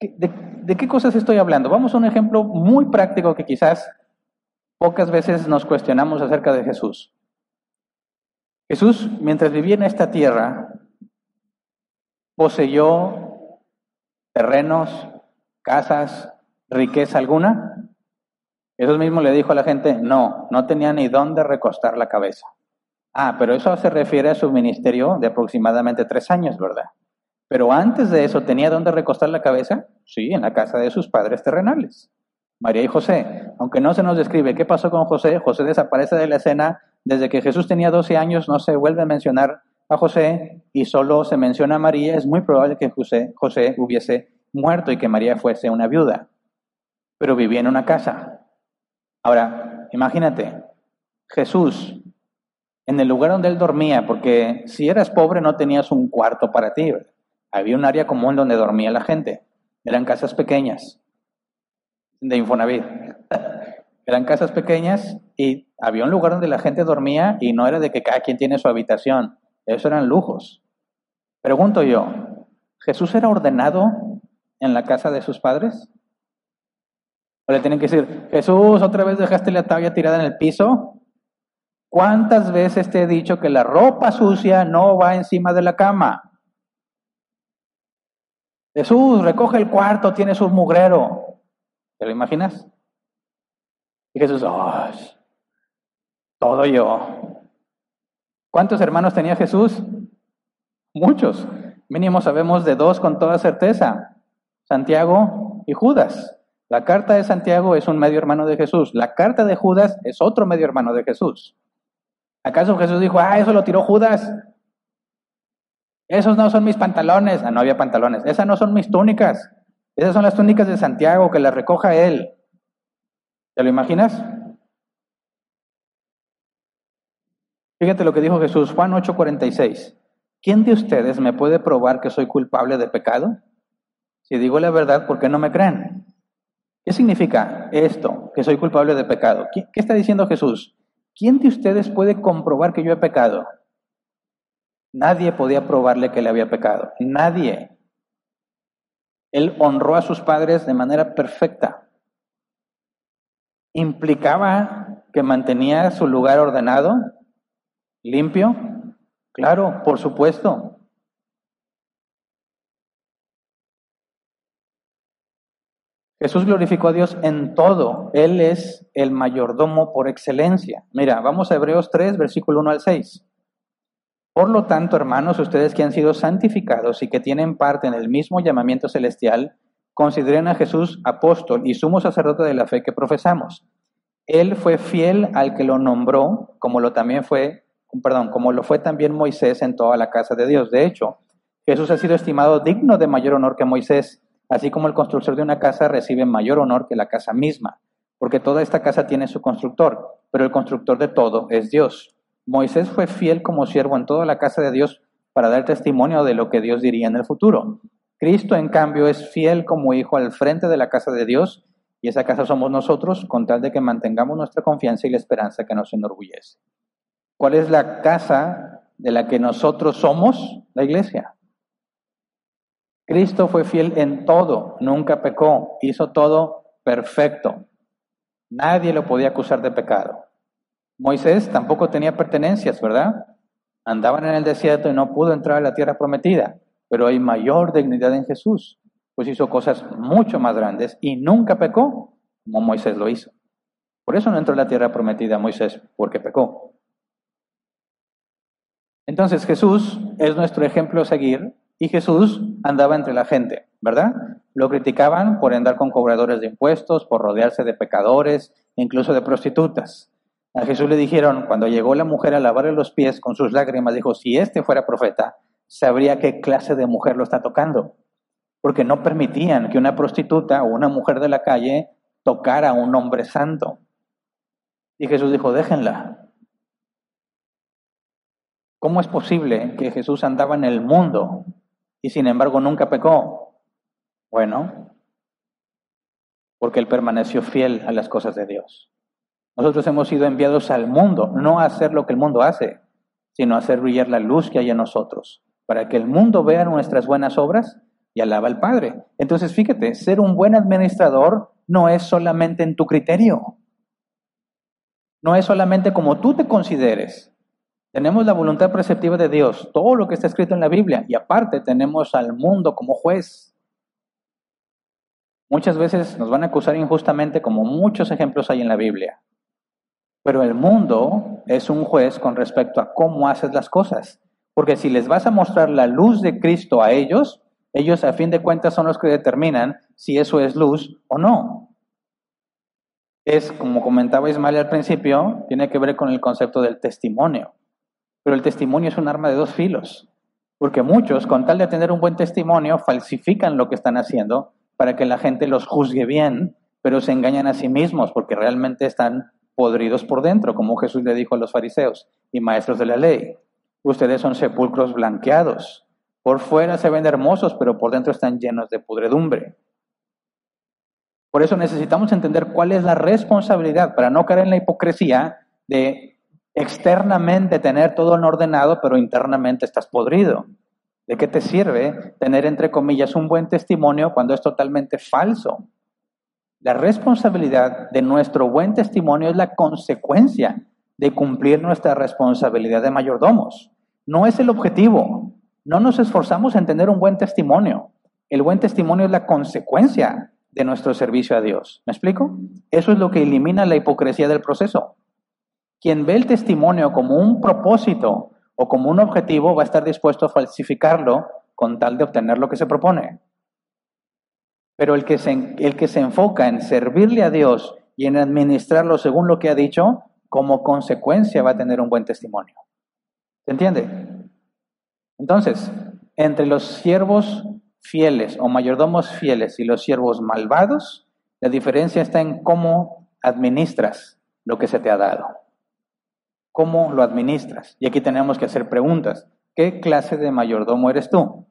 A: ¿De, qué cosas estoy hablando? Vamos a un ejemplo muy práctico que quizás pocas veces nos cuestionamos acerca de Jesús. Jesús, mientras vivía en esta tierra, poseyó terrenos, casas, riqueza alguna? Eso mismo le dijo a la gente, no, no tenía ni dónde recostar la cabeza. Ah, pero eso se refiere a su ministerio de aproximadamente tres años, ¿verdad? Pero antes de eso, ¿tenía dónde recostar la cabeza? Sí, en la casa de sus padres terrenales. María y José. Aunque no se nos describe qué pasó con José, José desaparece de la escena desde que Jesús tenía 12 años, no se vuelve a mencionar a José y solo se menciona a María, es muy probable que José, José hubiese muerto y que María fuese una viuda, pero vivía en una casa. Ahora, imagínate, Jesús, en el lugar donde él dormía, porque si eras pobre no tenías un cuarto para ti, había un área común donde dormía la gente, eran casas pequeñas, de Infonavit. Eran casas pequeñas y había un lugar donde la gente dormía y no era de que cada quien tiene su habitación. Eso eran lujos. Pregunto yo, ¿Jesús era ordenado en la casa de sus padres? ¿O le tienen que decir, Jesús, otra vez dejaste la tabla tirada en el piso? ¿Cuántas veces te he dicho que la ropa sucia no va encima de la cama? Jesús, recoge el cuarto, tienes un mugrero. ¿Te lo imaginas? Y Jesús, todo yo. ¿Cuántos hermanos tenía Jesús? Muchos. Mínimo sabemos de dos con toda certeza. Santiago y Judas. La carta de Santiago es un medio hermano de Jesús. La carta de Judas es otro medio hermano de Jesús. ¿Acaso Jesús dijo, ah, eso lo tiró Judas? Esos no son mis pantalones. Ah, no había pantalones. Esas no son mis túnicas. Esas son las túnicas de Santiago, que las recoja él. ¿Te lo imaginas? Fíjate lo que dijo Jesús, Juan 8:46. ¿Quién de ustedes me puede probar que soy culpable de pecado? Si digo la verdad, ¿por qué no me creen? ¿Qué significa esto, que soy culpable de pecado? ¿Qué, qué está diciendo Jesús? ¿Quién de ustedes puede comprobar que yo he pecado? Nadie podía probarle que le había pecado. Nadie. Él honró a sus padres de manera perfecta. ¿Implicaba que mantenía su lugar ordenado, limpio? Claro, por supuesto. Jesús glorificó a Dios en todo. Él es el mayordomo por excelencia. Mira, vamos a Hebreos 3, versículo 1 al 6. Por lo tanto, hermanos, ustedes que han sido santificados y que tienen parte en el mismo llamamiento celestial, consideren a Jesús apóstol y sumo sacerdote de la fe que profesamos. Él fue fiel al que lo nombró, como lo también fue, perdón, como lo fue también Moisés en toda la casa de Dios. De hecho, Jesús ha sido estimado digno de mayor honor que Moisés, así como el constructor de una casa recibe mayor honor que la casa misma, porque toda esta casa tiene su constructor, pero el constructor de todo es Dios. Moisés fue fiel como siervo en toda la casa de Dios para dar testimonio de lo que Dios diría en el futuro. Cristo, en cambio, es fiel como hijo al frente de la casa de Dios, y esa casa somos nosotros, con tal de que mantengamos nuestra confianza y la esperanza que nos enorgullece. ¿Cuál es la casa de la que nosotros somos? La iglesia. Cristo fue fiel en todo, nunca pecó, hizo todo perfecto. Nadie lo podía acusar de pecado. Moisés tampoco tenía pertenencias, ¿verdad? Andaban en el desierto y no pudo entrar a la tierra prometida, pero hay mayor dignidad en Jesús, pues hizo cosas mucho más grandes y nunca pecó como Moisés lo hizo. Por eso no entró a la tierra prometida Moisés, porque pecó. Entonces Jesús es nuestro ejemplo a seguir y Jesús andaba entre la gente, ¿verdad? Lo criticaban por andar con cobradores de impuestos, por rodearse de pecadores, incluso de prostitutas. A Jesús le dijeron, cuando llegó la mujer a lavarle los pies con sus lágrimas, dijo, si este fuera profeta, sabría qué clase de mujer lo está tocando. Porque no permitían que una prostituta o una mujer de la calle tocara a un hombre santo. Y Jesús dijo, déjenla. ¿Cómo es posible que Jesús andaba en el mundo y sin embargo nunca pecó? Bueno, porque él permaneció fiel a las cosas de Dios. Nosotros hemos sido enviados al mundo, no a hacer lo que el mundo hace, sino a hacer brillar la luz que hay en nosotros, para que el mundo vea nuestras buenas obras y alaba al Padre. Entonces, fíjate, ser un buen administrador no es solamente en tu criterio, no es solamente como tú te consideres. Tenemos la voluntad preceptiva de Dios, todo lo que está escrito en la Biblia, y aparte tenemos al mundo como juez. Muchas veces nos van a acusar injustamente como muchos ejemplos hay en la Biblia. Pero el mundo es un juez con respecto a cómo haces las cosas. Porque si les vas a mostrar la luz de Cristo a ellos, ellos a fin de cuentas son los que determinan si eso es luz o no. Es, como comentaba Ismael al principio, tiene que ver con el concepto del testimonio. Pero el testimonio es un arma de dos filos. Porque muchos, con tal de tener un buen testimonio, falsifican lo que están haciendo para que la gente los juzgue bien, pero se engañan a sí mismos porque realmente están podridos por dentro, como Jesús le dijo a los fariseos y maestros de la ley. Ustedes son sepulcros blanqueados. Por fuera se ven hermosos, pero por dentro están llenos de pudredumbre. Por eso necesitamos entender cuál es la responsabilidad para no caer en la hipocresía de externamente tener todo en ordenado, pero internamente estás podrido. ¿De qué te sirve tener, entre comillas, un buen testimonio cuando es totalmente falso? La responsabilidad de nuestro buen testimonio es la consecuencia de cumplir nuestra responsabilidad de mayordomos. No es el objetivo. No nos esforzamos en tener un buen testimonio. El buen testimonio es la consecuencia de nuestro servicio a Dios. ¿Me explico? Eso es lo que elimina la hipocresía del proceso. Quien ve el testimonio como un propósito o como un objetivo va a estar dispuesto a falsificarlo con tal de obtener lo que se propone. Pero el que, se, el que se enfoca en servirle a Dios y en administrarlo según lo que ha dicho, como consecuencia va a tener un buen testimonio. ¿Se entiende? Entonces, entre los siervos fieles o mayordomos fieles y los siervos malvados, la diferencia está en cómo administras lo que se te ha dado. ¿Cómo lo administras? Y aquí tenemos que hacer preguntas. ¿Qué clase de mayordomo eres tú?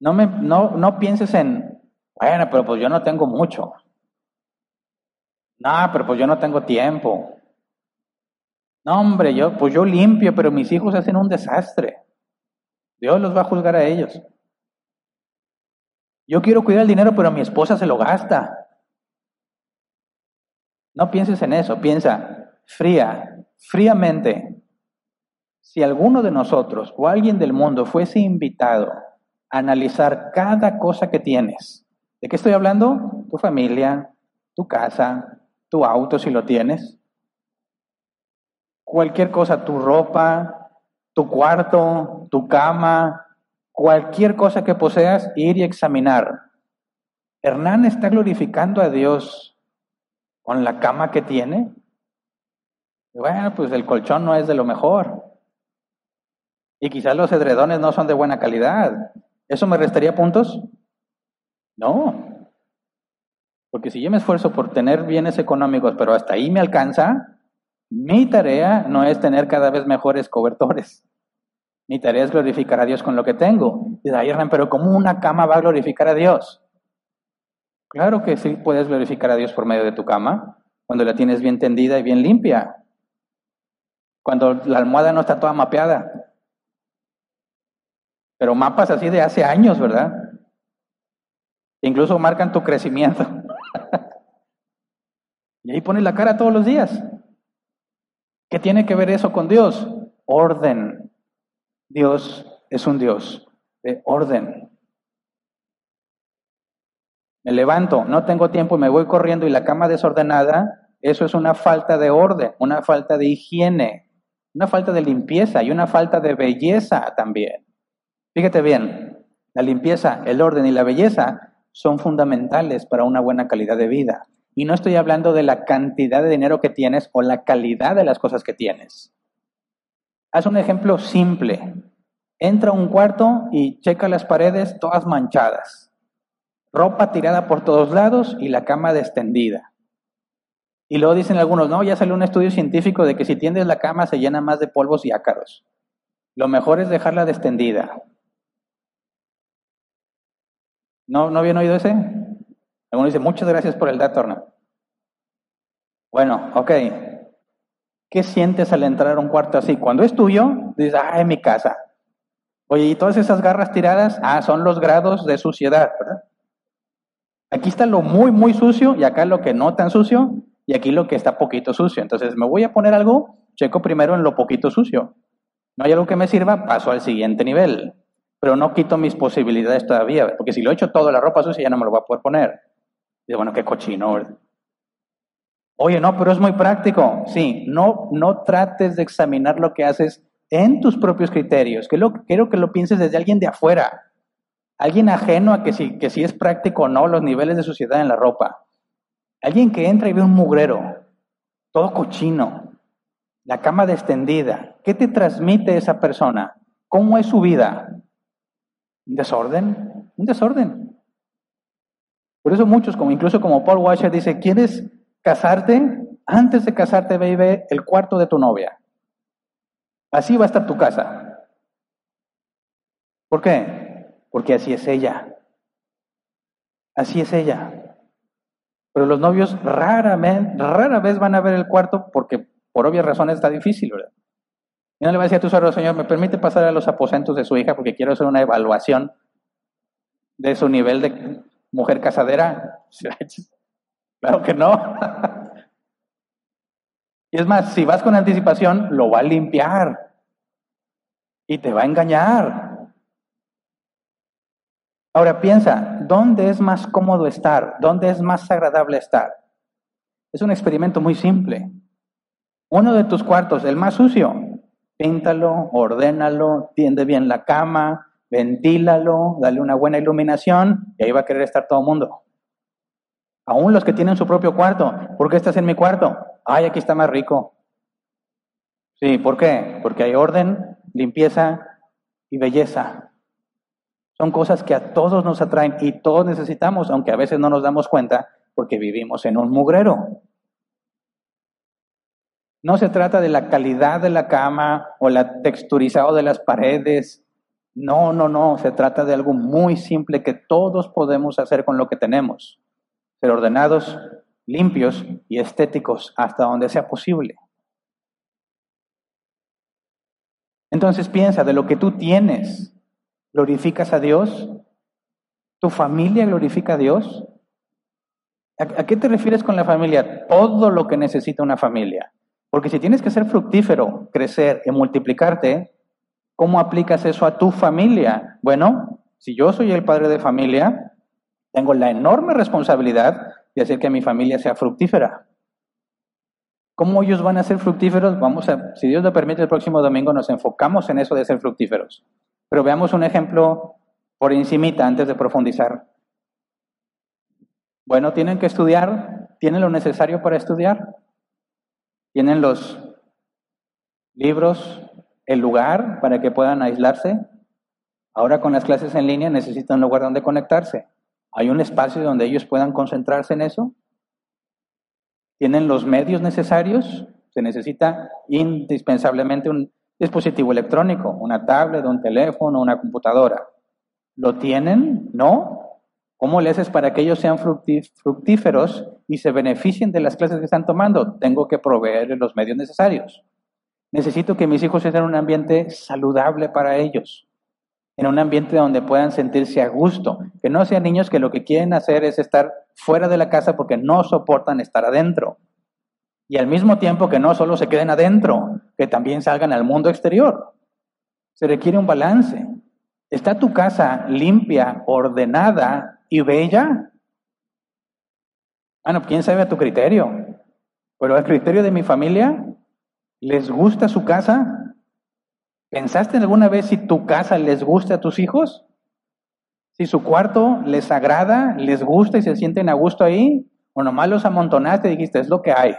A: No, me, no, no pienses en, bueno, pero pues yo no tengo mucho. No, pero pues yo no tengo tiempo. No, hombre, yo, pues yo limpio, pero mis hijos hacen un desastre. Dios los va a juzgar a ellos. Yo quiero cuidar el dinero, pero mi esposa se lo gasta. No pienses en eso, piensa fría, fríamente. Si alguno de nosotros o alguien del mundo fuese invitado analizar cada cosa que tienes, ¿de qué estoy hablando? Tu familia, tu casa, tu auto si lo tienes, cualquier cosa, tu ropa, tu cuarto, tu cama, cualquier cosa que poseas, ir y examinar. Hernán está glorificando a Dios con la cama que tiene. Bueno, pues el colchón no es de lo mejor. Y quizás los edredones no son de buena calidad. ¿Eso me restaría puntos? No. Porque si yo me esfuerzo por tener bienes económicos, pero hasta ahí me alcanza, mi tarea no es tener cada vez mejores cobertores. Mi tarea es glorificar a Dios con lo que tengo. Dice, pero ¿cómo una cama va a glorificar a Dios? Claro que sí puedes glorificar a Dios por medio de tu cama, cuando la tienes bien tendida y bien limpia. Cuando la almohada no está toda mapeada. Pero mapas así de hace años, ¿verdad? Incluso marcan tu crecimiento. y ahí pones la cara todos los días. ¿Qué tiene que ver eso con Dios? Orden. Dios es un Dios de orden. Me levanto, no tengo tiempo y me voy corriendo y la cama desordenada, eso es una falta de orden, una falta de higiene, una falta de limpieza y una falta de belleza también. Fíjate bien, la limpieza, el orden y la belleza son fundamentales para una buena calidad de vida. Y no estoy hablando de la cantidad de dinero que tienes o la calidad de las cosas que tienes. Haz un ejemplo simple. Entra a un cuarto y checa las paredes todas manchadas ropa tirada por todos lados y la cama extendida. Y luego dicen algunos, no, ya salió un estudio científico de que si tiendes la cama se llena más de polvos y ácaros. Lo mejor es dejarla extendida. ¿No, ¿No habían oído ese? Algunos dicen, muchas gracias por el dato, ¿no? Bueno, ok. ¿Qué sientes al entrar a un cuarto así? Cuando es tuyo, dices, ah, es mi casa. Oye, ¿y todas esas garras tiradas? Ah, son los grados de suciedad, ¿verdad? Aquí está lo muy, muy sucio y acá lo que no tan sucio y aquí lo que está poquito sucio. Entonces me voy a poner algo, checo primero en lo poquito sucio. No hay algo que me sirva, paso al siguiente nivel. Pero no quito mis posibilidades todavía, porque si lo he hecho todo la ropa sucia ya no me lo voy a poder poner. Y bueno, qué cochino. Oye, no, pero es muy práctico. Sí, no, no trates de examinar lo que haces en tus propios criterios. Que lo, quiero que lo pienses desde alguien de afuera. Alguien ajeno a que si, que si es práctico o no los niveles de suciedad en la ropa. Alguien que entra y ve un mugrero, todo cochino, la cama extendida. ¿Qué te transmite esa persona? ¿Cómo es su vida? ¿Un desorden? Un desorden. Por eso muchos, como incluso como Paul Washer, dice, ¿quieres casarte? Antes de casarte, ve el cuarto de tu novia. Así va a estar tu casa. ¿Por qué? porque así es ella. Así es ella. Pero los novios raramente, rara vez van a ver el cuarto porque por obvias razones está difícil, ¿verdad? Y no le va a decir a tu suegro, Señor, ¿me permite pasar a los aposentos de su hija porque quiero hacer una evaluación de su nivel de mujer casadera? claro que no. y es más, si vas con anticipación, lo va a limpiar y te va a engañar. Ahora piensa, ¿dónde es más cómodo estar? ¿Dónde es más agradable estar? Es un experimento muy simple. Uno de tus cuartos, el más sucio, píntalo, ordénalo, tiende bien la cama, ventílalo, dale una buena iluminación y ahí va a querer estar todo el mundo. Aún los que tienen su propio cuarto, ¿por qué estás en mi cuarto? Ay, aquí está más rico. Sí, ¿por qué? Porque hay orden, limpieza y belleza. Son cosas que a todos nos atraen y todos necesitamos, aunque a veces no nos damos cuenta porque vivimos en un mugrero. No se trata de la calidad de la cama o la texturizado de las paredes. No, no, no. Se trata de algo muy simple que todos podemos hacer con lo que tenemos. Ser ordenados, limpios y estéticos hasta donde sea posible. Entonces piensa, de lo que tú tienes, ¿glorificas a Dios? ¿Tu familia glorifica a Dios? ¿A, qué te refieres con la familia? Todo lo que necesita una familia. Porque si tienes que ser fructífero, crecer y multiplicarte, ¿cómo aplicas eso a tu familia? Bueno, si yo soy el padre de familia, tengo la enorme responsabilidad de hacer que mi familia sea fructífera. ¿Cómo ellos van a ser fructíferos? Vamos a, si Dios lo permite, el próximo domingo nos enfocamos en eso de ser fructíferos. Pero veamos un ejemplo por encimita antes de profundizar. Bueno, tienen que estudiar, tienen lo necesario para estudiar, tienen los libros, el lugar para que puedan aislarse. Ahora con las clases en línea necesitan un lugar donde conectarse. ¿Hay un espacio donde ellos puedan concentrarse en eso? ¿Tienen los medios necesarios? Se necesita indispensablemente un dispositivo electrónico, una tablet, un teléfono, una computadora. ¿Lo tienen? ¿No? ¿Cómo le haces para que ellos sean fructíferos y se beneficien de las clases que están tomando? Tengo que proveer los medios necesarios. Necesito que mis hijos estén en un ambiente saludable para ellos en un ambiente donde puedan sentirse a gusto, que no sean niños que lo que quieren hacer es estar fuera de la casa porque no soportan estar adentro. Y al mismo tiempo que no solo se queden adentro, que también salgan al mundo exterior. Se requiere un balance. ¿Está tu casa limpia, ordenada y bella? Bueno, quién sabe a tu criterio. Pero al criterio de mi familia, ¿les gusta su casa? ¿Pensaste alguna vez si tu casa les gusta a tus hijos? Si su cuarto les agrada, les gusta y se sienten a gusto ahí, o nomás los amontonaste y dijiste, es lo que hay.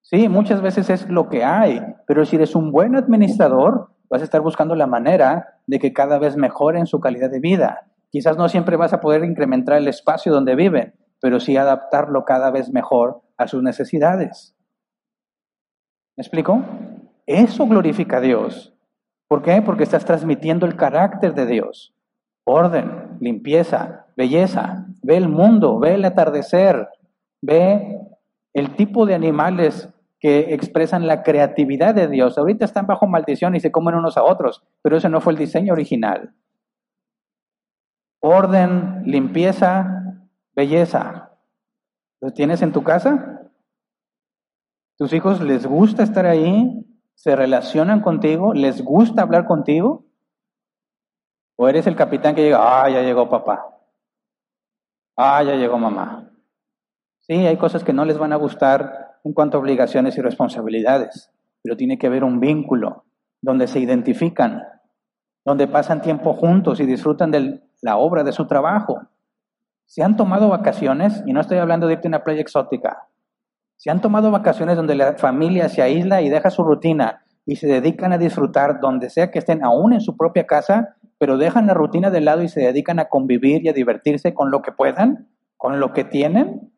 A: Sí, muchas veces es lo que hay, pero si eres un buen administrador, vas a estar buscando la manera de que cada vez mejoren su calidad de vida. Quizás no siempre vas a poder incrementar el espacio donde viven, pero sí adaptarlo cada vez mejor a sus necesidades. ¿Me explico? Eso glorifica a Dios. ¿Por qué? Porque estás transmitiendo el carácter de Dios. Orden, limpieza, belleza. Ve el mundo, ve el atardecer, ve el tipo de animales que expresan la creatividad de Dios. Ahorita están bajo maldición y se comen unos a otros, pero ese no fue el diseño original. Orden, limpieza, belleza. ¿Lo tienes en tu casa? ¿Tus hijos les gusta estar ahí? se relacionan contigo, les gusta hablar contigo, o eres el capitán que llega, ah, ya llegó papá, ah, ya llegó mamá. Sí, hay cosas que no les van a gustar en cuanto a obligaciones y responsabilidades, pero tiene que haber un vínculo donde se identifican, donde pasan tiempo juntos y disfrutan de la obra de su trabajo. Se han tomado vacaciones, y no estoy hablando de irte a una playa exótica, se han tomado vacaciones donde la familia se aísla y deja su rutina y se dedican a disfrutar donde sea que estén, aún en su propia casa, pero dejan la rutina de lado y se dedican a convivir y a divertirse con lo que puedan, con lo que tienen.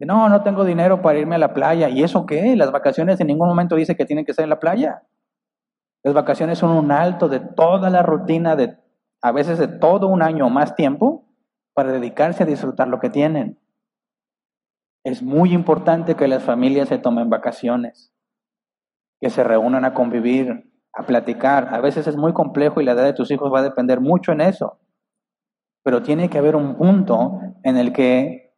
A: No, no tengo dinero para irme a la playa. ¿Y eso qué? Las vacaciones en ningún momento dice que tienen que estar en la playa. Las vacaciones son un alto de toda la rutina, de a veces de todo un año o más tiempo, para dedicarse a disfrutar lo que tienen. Es muy importante que las familias se tomen vacaciones, que se reúnan a convivir, a platicar. A veces es muy complejo y la edad de tus hijos va a depender mucho en eso. Pero tiene que haber un punto en el que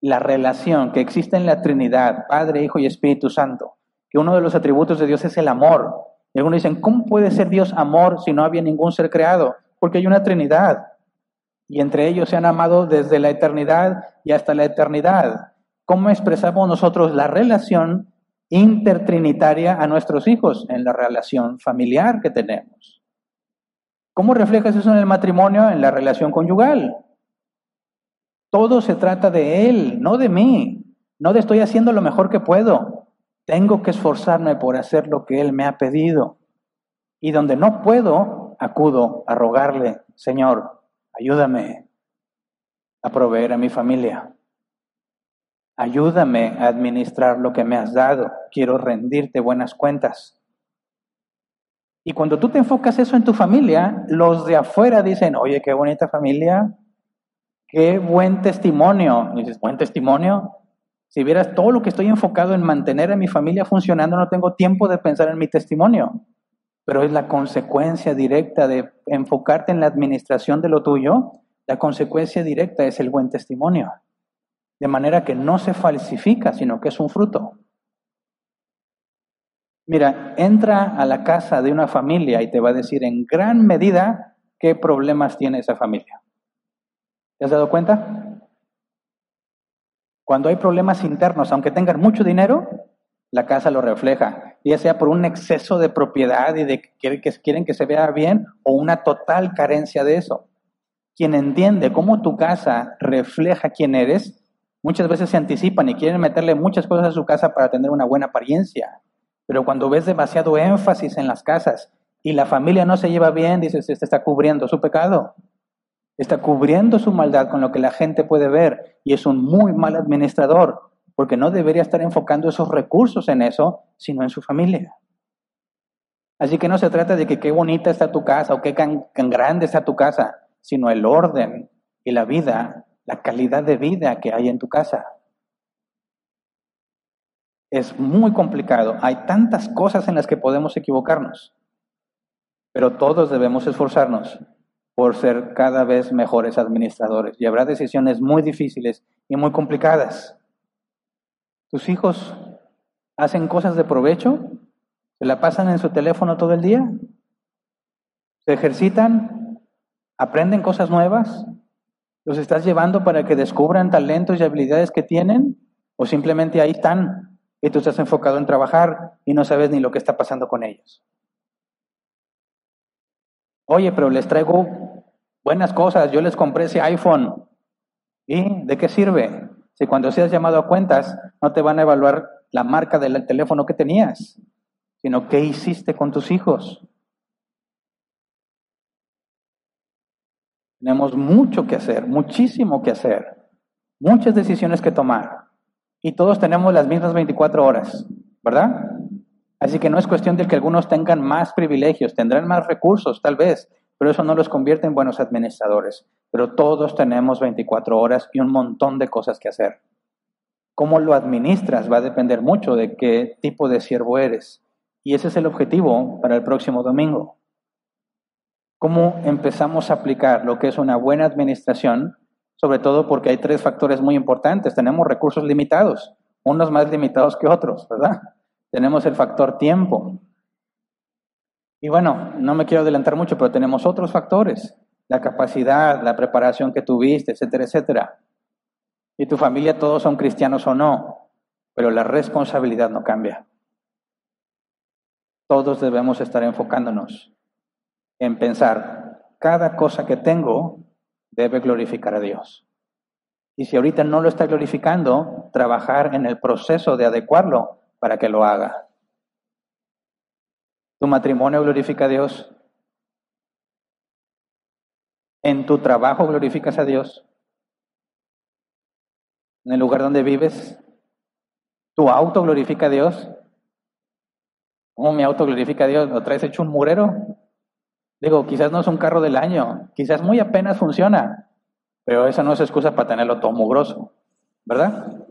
A: la relación que existe en la Trinidad, Padre, Hijo y Espíritu Santo, que uno de los atributos de Dios es el amor. Y algunos dicen, ¿cómo puede ser Dios amor si no había ningún ser creado? Porque hay una Trinidad. Y entre ellos se han amado desde la eternidad y hasta la eternidad. ¿Cómo expresamos nosotros la relación intertrinitaria a nuestros hijos en la relación familiar que tenemos? ¿Cómo reflejas eso en el matrimonio, en la relación conyugal? Todo se trata de Él, no de mí. No de estoy haciendo lo mejor que puedo. Tengo que esforzarme por hacer lo que Él me ha pedido. Y donde no puedo, acudo a rogarle, Señor, ayúdame a proveer a mi familia. Ayúdame a administrar lo que me has dado. Quiero rendirte buenas cuentas. Y cuando tú te enfocas eso en tu familia, los de afuera dicen, oye, qué bonita familia, qué buen testimonio. Y dices, buen testimonio. Si vieras todo lo que estoy enfocado en mantener a mi familia funcionando, no tengo tiempo de pensar en mi testimonio. Pero es la consecuencia directa de enfocarte en la administración de lo tuyo. La consecuencia directa es el buen testimonio. De manera que no se falsifica, sino que es un fruto. Mira, entra a la casa de una familia y te va a decir en gran medida qué problemas tiene esa familia. ¿Te has dado cuenta? Cuando hay problemas internos, aunque tengan mucho dinero, la casa lo refleja, ya sea por un exceso de propiedad y de que quieren que se vea bien o una total carencia de eso. Quien entiende cómo tu casa refleja quién eres, Muchas veces se anticipan y quieren meterle muchas cosas a su casa para tener una buena apariencia. Pero cuando ves demasiado énfasis en las casas y la familia no se lleva bien, dices, este está cubriendo su pecado. Está cubriendo su maldad con lo que la gente puede ver y es un muy mal administrador porque no debería estar enfocando esos recursos en eso, sino en su familia. Así que no se trata de que qué bonita está tu casa o qué tan grande está tu casa, sino el orden y la vida la calidad de vida que hay en tu casa. Es muy complicado. Hay tantas cosas en las que podemos equivocarnos. Pero todos debemos esforzarnos por ser cada vez mejores administradores. Y habrá decisiones muy difíciles y muy complicadas. ¿Tus hijos hacen cosas de provecho? ¿Se la pasan en su teléfono todo el día? ¿Se ejercitan? ¿Aprenden cosas nuevas? ¿Los estás llevando para que descubran talentos y habilidades que tienen? ¿O simplemente ahí están y tú estás enfocado en trabajar y no sabes ni lo que está pasando con ellos? Oye, pero les traigo buenas cosas, yo les compré ese iPhone. ¿Y de qué sirve? Si cuando seas llamado a cuentas no te van a evaluar la marca del teléfono que tenías, sino qué hiciste con tus hijos. Tenemos mucho que hacer, muchísimo que hacer, muchas decisiones que tomar. Y todos tenemos las mismas 24 horas, ¿verdad? Así que no es cuestión de que algunos tengan más privilegios, tendrán más recursos tal vez, pero eso no los convierte en buenos administradores. Pero todos tenemos 24 horas y un montón de cosas que hacer. Cómo lo administras va a depender mucho de qué tipo de siervo eres. Y ese es el objetivo para el próximo domingo. ¿Cómo empezamos a aplicar lo que es una buena administración? Sobre todo porque hay tres factores muy importantes. Tenemos recursos limitados, unos más limitados que otros, ¿verdad? Tenemos el factor tiempo. Y bueno, no me quiero adelantar mucho, pero tenemos otros factores. La capacidad, la preparación que tuviste, etcétera, etcétera. Y tu familia todos son cristianos o no, pero la responsabilidad no cambia. Todos debemos estar enfocándonos en pensar, cada cosa que tengo debe glorificar a Dios. Y si ahorita no lo está glorificando, trabajar en el proceso de adecuarlo para que lo haga. ¿Tu matrimonio glorifica a Dios? ¿En tu trabajo glorificas a Dios? ¿En el lugar donde vives? ¿Tu auto glorifica a Dios? ¿Cómo mi auto glorifica a Dios? ¿Lo traes hecho un murero? Digo, quizás no es un carro del año, quizás muy apenas funciona, pero esa no es excusa para tenerlo todo mugroso, ¿verdad?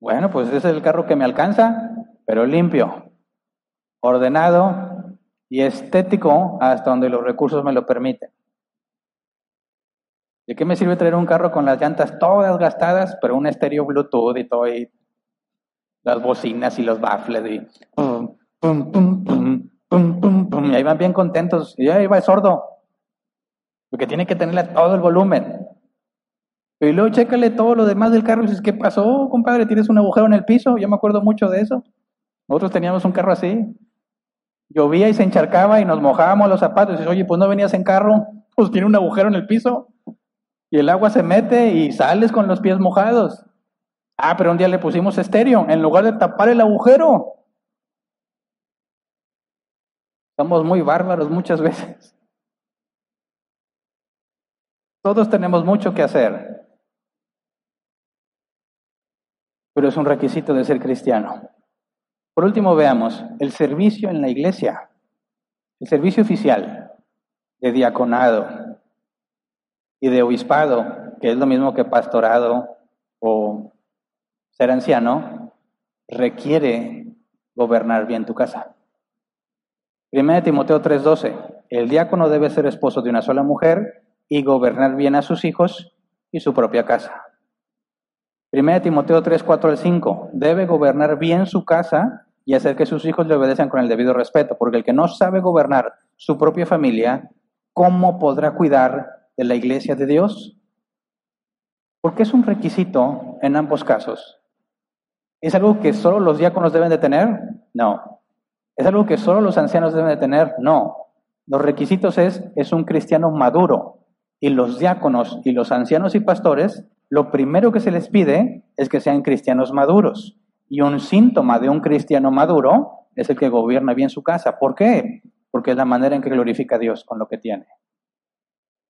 A: Bueno, pues ese es el carro que me alcanza, pero limpio, ordenado y estético hasta donde los recursos me lo permiten. ¿De qué me sirve traer un carro con las llantas todas gastadas, pero un estéreo Bluetooth y todo, y las bocinas y los baffles y pum, pum, pum, pum, pum, pum, pum, y ahí van bien contentos, y ahí va el sordo, porque tiene que tenerle todo el volumen. Y luego chécale todo lo demás del carro y dices, ¿qué pasó, compadre? ¿Tienes un agujero en el piso? Yo me acuerdo mucho de eso. Nosotros teníamos un carro así. Llovía y se encharcaba y nos mojábamos los zapatos. Y dices, oye, pues no venías en carro, pues tiene un agujero en el piso. Y el agua se mete y sales con los pies mojados. Ah, pero un día le pusimos estéreo en lugar de tapar el agujero. Somos muy bárbaros muchas veces. Todos tenemos mucho que hacer, pero es un requisito de ser cristiano. Por último, veamos el servicio en la iglesia, el servicio oficial de diaconado y de obispado, que es lo mismo que pastorado o ser anciano, requiere gobernar bien tu casa. 1 Timoteo 3:12, el diácono debe ser esposo de una sola mujer y gobernar bien a sus hijos y su propia casa. 1 Timoteo 3, 4 al 5, debe gobernar bien su casa y hacer que sus hijos le obedezcan con el debido respeto, porque el que no sabe gobernar su propia familia, ¿cómo podrá cuidar de la iglesia de Dios? Porque es un requisito en ambos casos. ¿Es algo que solo los diáconos deben de tener? No. ¿Es algo que solo los ancianos deben de tener? No. Los requisitos es, es un cristiano maduro. Y los diáconos y los ancianos y pastores, lo primero que se les pide es que sean cristianos maduros. Y un síntoma de un cristiano maduro es el que gobierna bien su casa. ¿Por qué? Porque es la manera en que glorifica a Dios con lo que tiene.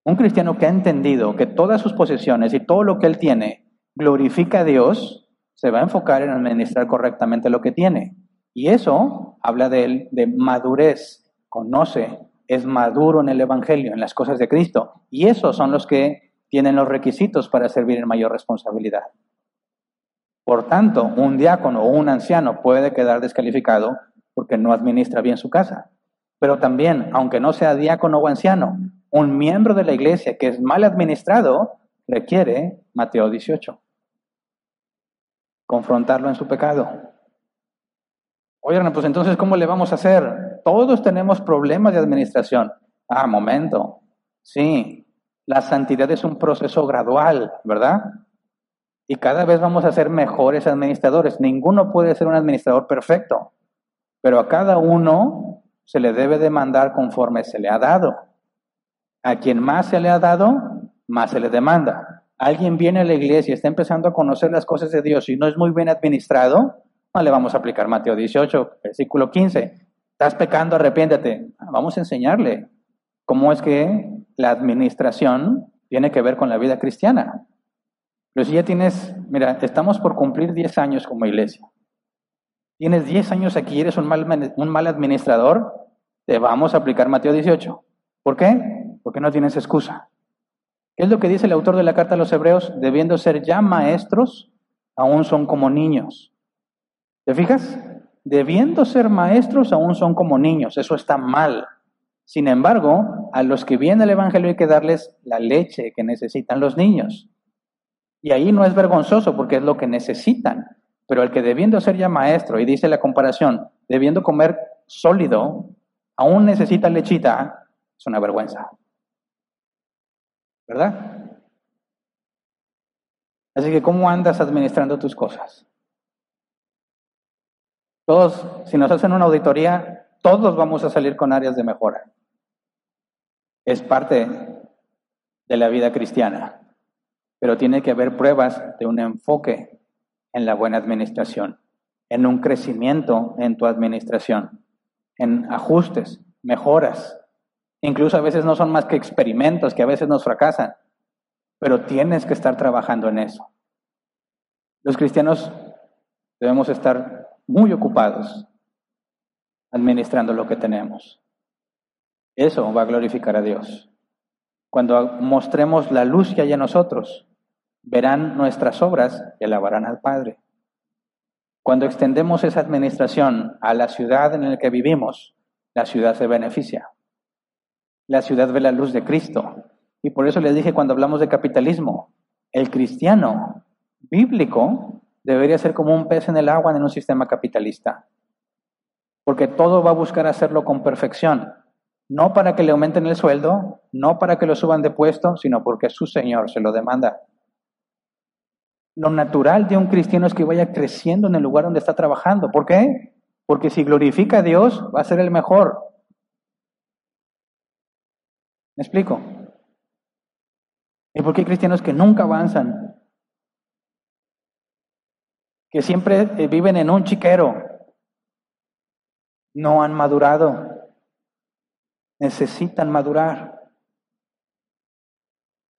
A: Un cristiano que ha entendido que todas sus posesiones y todo lo que él tiene glorifica a Dios, se va a enfocar en administrar correctamente lo que tiene. Y eso habla de él, de madurez. Conoce, es maduro en el Evangelio, en las cosas de Cristo. Y esos son los que tienen los requisitos para servir en mayor responsabilidad. Por tanto, un diácono o un anciano puede quedar descalificado porque no administra bien su casa. Pero también, aunque no sea diácono o anciano, un miembro de la iglesia que es mal administrado requiere, Mateo 18, confrontarlo en su pecado. Oigan, pues entonces, ¿cómo le vamos a hacer? Todos tenemos problemas de administración. Ah, momento. Sí, la santidad es un proceso gradual, ¿verdad? Y cada vez vamos a ser mejores administradores. Ninguno puede ser un administrador perfecto, pero a cada uno se le debe demandar conforme se le ha dado. A quien más se le ha dado, más se le demanda. Alguien viene a la iglesia y está empezando a conocer las cosas de Dios y no es muy bien administrado, no le vamos a aplicar Mateo 18, versículo 15. Estás pecando, arrepiéntete. Vamos a enseñarle cómo es que la administración tiene que ver con la vida cristiana. Pero si ya tienes, mira, estamos por cumplir 10 años como iglesia. Tienes 10 años aquí eres un mal, un mal administrador, te vamos a aplicar Mateo 18. ¿Por qué? Porque no tienes excusa. ¿Qué es lo que dice el autor de la carta a los hebreos? Debiendo ser ya maestros, aún son como niños. ¿Te fijas? Debiendo ser maestros, aún son como niños. Eso está mal. Sin embargo, a los que viene el Evangelio hay que darles la leche que necesitan los niños. Y ahí no es vergonzoso porque es lo que necesitan. Pero el que debiendo ser ya maestro, y dice la comparación, debiendo comer sólido, aún necesita lechita, es una vergüenza. ¿Verdad? Así que, ¿cómo andas administrando tus cosas? Todos, si nos hacen una auditoría, todos vamos a salir con áreas de mejora. Es parte de la vida cristiana pero tiene que haber pruebas de un enfoque en la buena administración, en un crecimiento en tu administración, en ajustes, mejoras. Incluso a veces no son más que experimentos que a veces nos fracasan, pero tienes que estar trabajando en eso. Los cristianos debemos estar muy ocupados administrando lo que tenemos. Eso va a glorificar a Dios. Cuando mostremos la luz que hay en nosotros, verán nuestras obras y alabarán al Padre. Cuando extendemos esa administración a la ciudad en la que vivimos, la ciudad se beneficia. La ciudad ve la luz de Cristo. Y por eso les dije cuando hablamos de capitalismo, el cristiano bíblico debería ser como un pez en el agua en un sistema capitalista. Porque todo va a buscar hacerlo con perfección. No para que le aumenten el sueldo, no para que lo suban de puesto, sino porque su Señor se lo demanda. Lo natural de un cristiano es que vaya creciendo en el lugar donde está trabajando. ¿Por qué? Porque si glorifica a Dios, va a ser el mejor. ¿Me explico? ¿Y por qué hay cristianos que nunca avanzan? Que siempre eh, viven en un chiquero. No han madurado. necesitan madurar.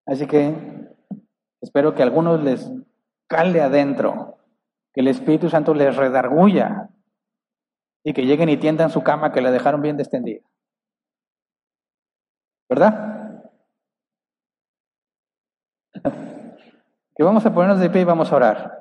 A: Así que espero que algunos les cale adentro, que el Espíritu Santo les redarguya y que lleguen y tiendan su cama que la dejaron bien extendida. ¿Verdad? que vamos a ponernos de pie y vamos a orar.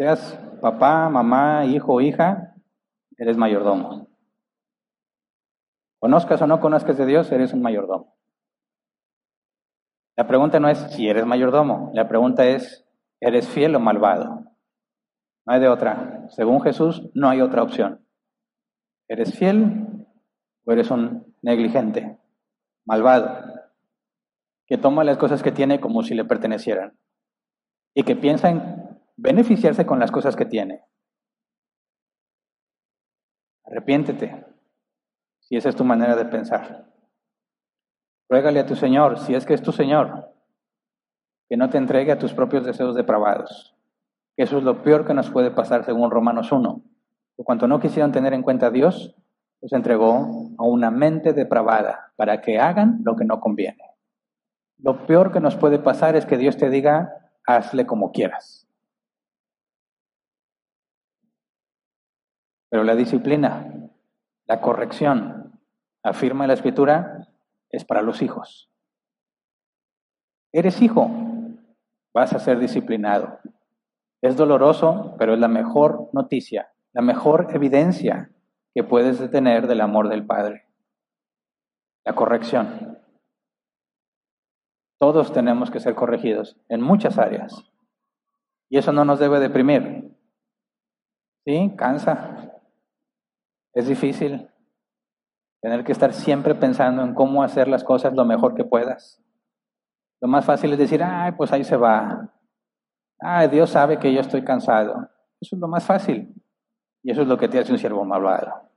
A: Seas papá, mamá, hijo, hija, eres mayordomo. Conozcas o no conozcas de Dios, eres un mayordomo. La pregunta no es si eres mayordomo, la pregunta es, ¿eres fiel o malvado? No hay de otra. Según Jesús, no hay otra opción. ¿Eres fiel o eres un negligente, malvado, que toma las cosas que tiene como si le pertenecieran y que piensa en beneficiarse con las cosas que tiene. Arrepiéntete, si esa es tu manera de pensar. Ruégale a tu Señor, si es que es tu Señor, que no te entregue a tus propios deseos depravados. Eso es lo peor que nos puede pasar según Romanos 1. Por cuanto no quisieron tener en cuenta a Dios, los entregó a una mente depravada para que hagan lo que no conviene. Lo peor que nos puede pasar es que Dios te diga, hazle como quieras. Pero la disciplina, la corrección, afirma la escritura, es para los hijos. Eres hijo, vas a ser disciplinado. Es doloroso, pero es la mejor noticia, la mejor evidencia que puedes tener del amor del Padre. La corrección. Todos tenemos que ser corregidos en muchas áreas. Y eso no nos debe deprimir. ¿Sí? Cansa. Es difícil tener que estar siempre pensando en cómo hacer las cosas lo mejor que puedas. Lo más fácil es decir, ay, pues ahí se va. Ay, Dios sabe que yo estoy cansado. Eso es lo más fácil. Y eso es lo que te hace un siervo malvado.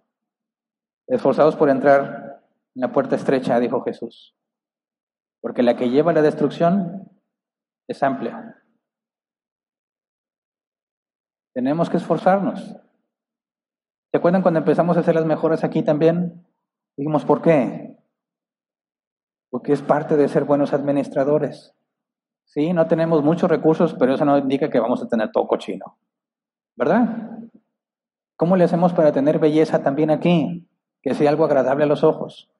A: Esforzados por entrar en la puerta estrecha, dijo Jesús. Porque la que lleva a la destrucción es amplia. Tenemos que esforzarnos. ¿Se acuerdan cuando empezamos a hacer las mejoras aquí también? Dijimos, ¿por qué? Porque es parte de ser buenos administradores. Sí, no tenemos muchos recursos, pero eso no indica que vamos a tener todo cochino. ¿Verdad? ¿Cómo le hacemos para tener belleza también aquí? Que sea algo agradable a los ojos.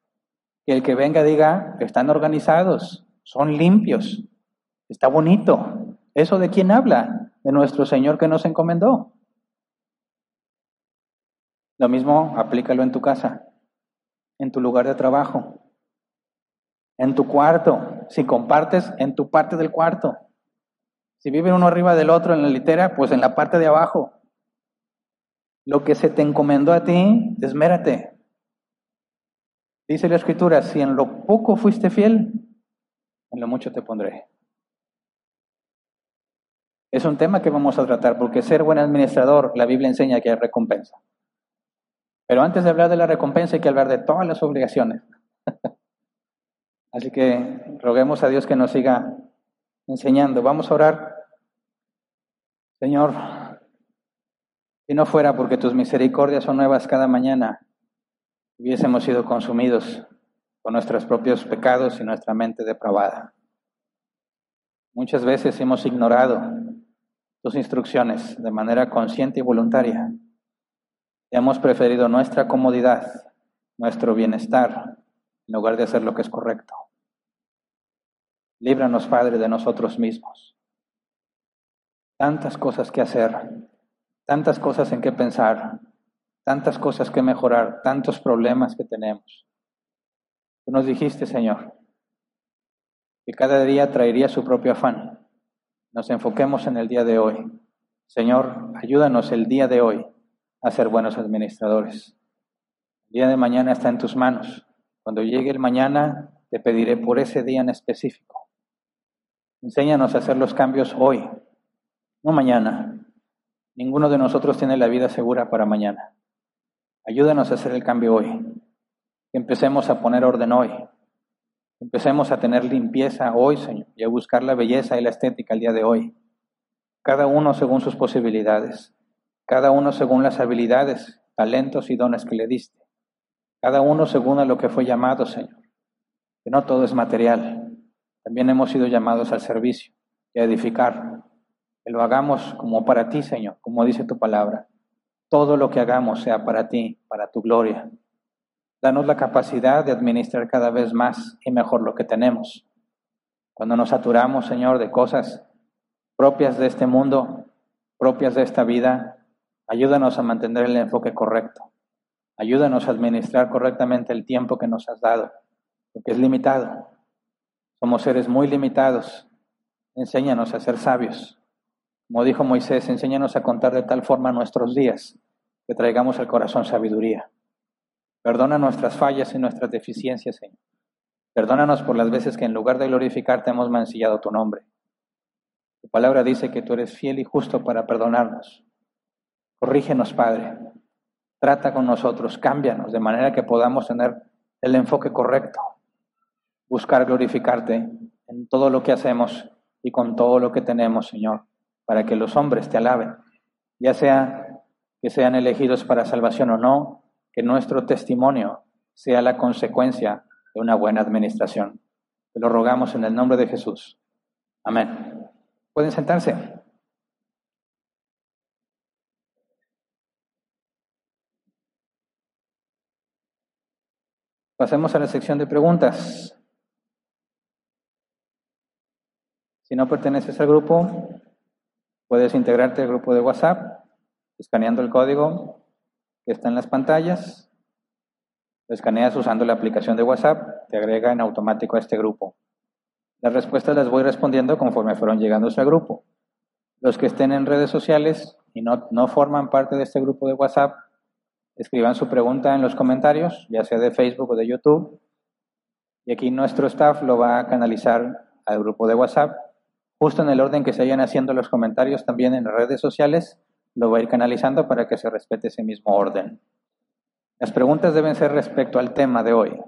A: Que el que venga diga, están organizados, son limpios, está bonito. ¿Eso de quién habla? De nuestro Señor que nos encomendó. Lo mismo aplícalo en tu casa, en tu lugar de trabajo, en tu cuarto, si compartes en tu parte del cuarto. Si vive uno arriba del otro en la litera, pues en la parte de abajo. Lo que se te encomendó a ti, esmérate. Dice la escritura, si en lo poco fuiste fiel, en lo mucho te pondré. Es un tema que vamos a tratar, porque ser buen administrador, la Biblia enseña que hay recompensa. Pero antes de hablar de la recompensa hay que hablar de todas las obligaciones. Así que roguemos a Dios que nos siga enseñando. Vamos a orar. Señor, si no fuera porque tus misericordias son nuevas cada mañana, hubiésemos sido consumidos con nuestros propios pecados y nuestra mente depravada. Muchas veces hemos ignorado tus instrucciones de manera consciente y voluntaria. Hemos preferido nuestra comodidad, nuestro bienestar, en lugar de hacer lo que es correcto. Líbranos, Padre, de nosotros mismos. Tantas cosas que hacer, tantas cosas en que pensar, tantas cosas que mejorar, tantos problemas que tenemos. Tú nos dijiste, Señor, que cada día traería su propio afán. Nos enfoquemos en el día de hoy. Señor, ayúdanos el día de hoy a ser buenos administradores. El día de mañana está en tus manos. Cuando llegue el mañana, te pediré por ese día en específico. Enséñanos a hacer los cambios hoy, no mañana. Ninguno de nosotros tiene la vida segura para mañana. Ayúdanos a hacer el cambio hoy. Que empecemos a poner orden hoy. Empecemos a tener limpieza hoy, Señor, y a buscar la belleza y la estética el día de hoy. Cada uno según sus posibilidades, cada uno según las habilidades, talentos y dones que le diste. Cada uno según a lo que fue llamado, Señor. Que no todo es material. También hemos sido llamados al servicio y a edificar. Que lo hagamos como para ti, Señor, como dice tu palabra. Todo lo que hagamos sea para ti, para tu gloria. Danos la capacidad de administrar cada vez más y mejor lo que tenemos. Cuando nos saturamos, Señor, de cosas propias de este mundo, propias de esta vida, ayúdanos a mantener el enfoque correcto. Ayúdanos a administrar correctamente el tiempo que nos has dado, porque es limitado. Somos seres muy limitados. Enséñanos a ser sabios. Como dijo Moisés, enséñanos a contar de tal forma nuestros días que traigamos al corazón sabiduría. Perdona nuestras fallas y nuestras deficiencias, Señor. Perdónanos por las veces que en lugar de glorificarte hemos mancillado tu nombre. Tu palabra dice que tú eres fiel y justo para perdonarnos. Corrígenos, Padre. Trata con nosotros, cámbianos de manera que podamos tener el enfoque correcto. Buscar glorificarte en todo lo que hacemos y con todo lo que tenemos, Señor, para que los hombres te alaben, ya sea que sean elegidos para salvación o no, que nuestro testimonio sea la consecuencia de una buena administración. Te lo rogamos en el nombre de Jesús. Amén. Pueden sentarse. Pasemos a la sección de preguntas. Si no perteneces al grupo, puedes integrarte al grupo de WhatsApp escaneando el código que está en las pantallas, lo escaneas usando la aplicación de WhatsApp, te agrega en automático a este grupo. Las respuestas las voy respondiendo conforme fueron llegando a ese grupo. Los que estén en redes sociales y no, no forman parte de este grupo de WhatsApp, escriban su pregunta en los comentarios, ya sea de Facebook o de YouTube, y aquí nuestro staff lo va a canalizar al grupo de WhatsApp, justo en el orden que se vayan haciendo los comentarios también en redes sociales lo voy a ir canalizando para que se respete ese mismo orden. Las preguntas deben ser respecto al tema de hoy.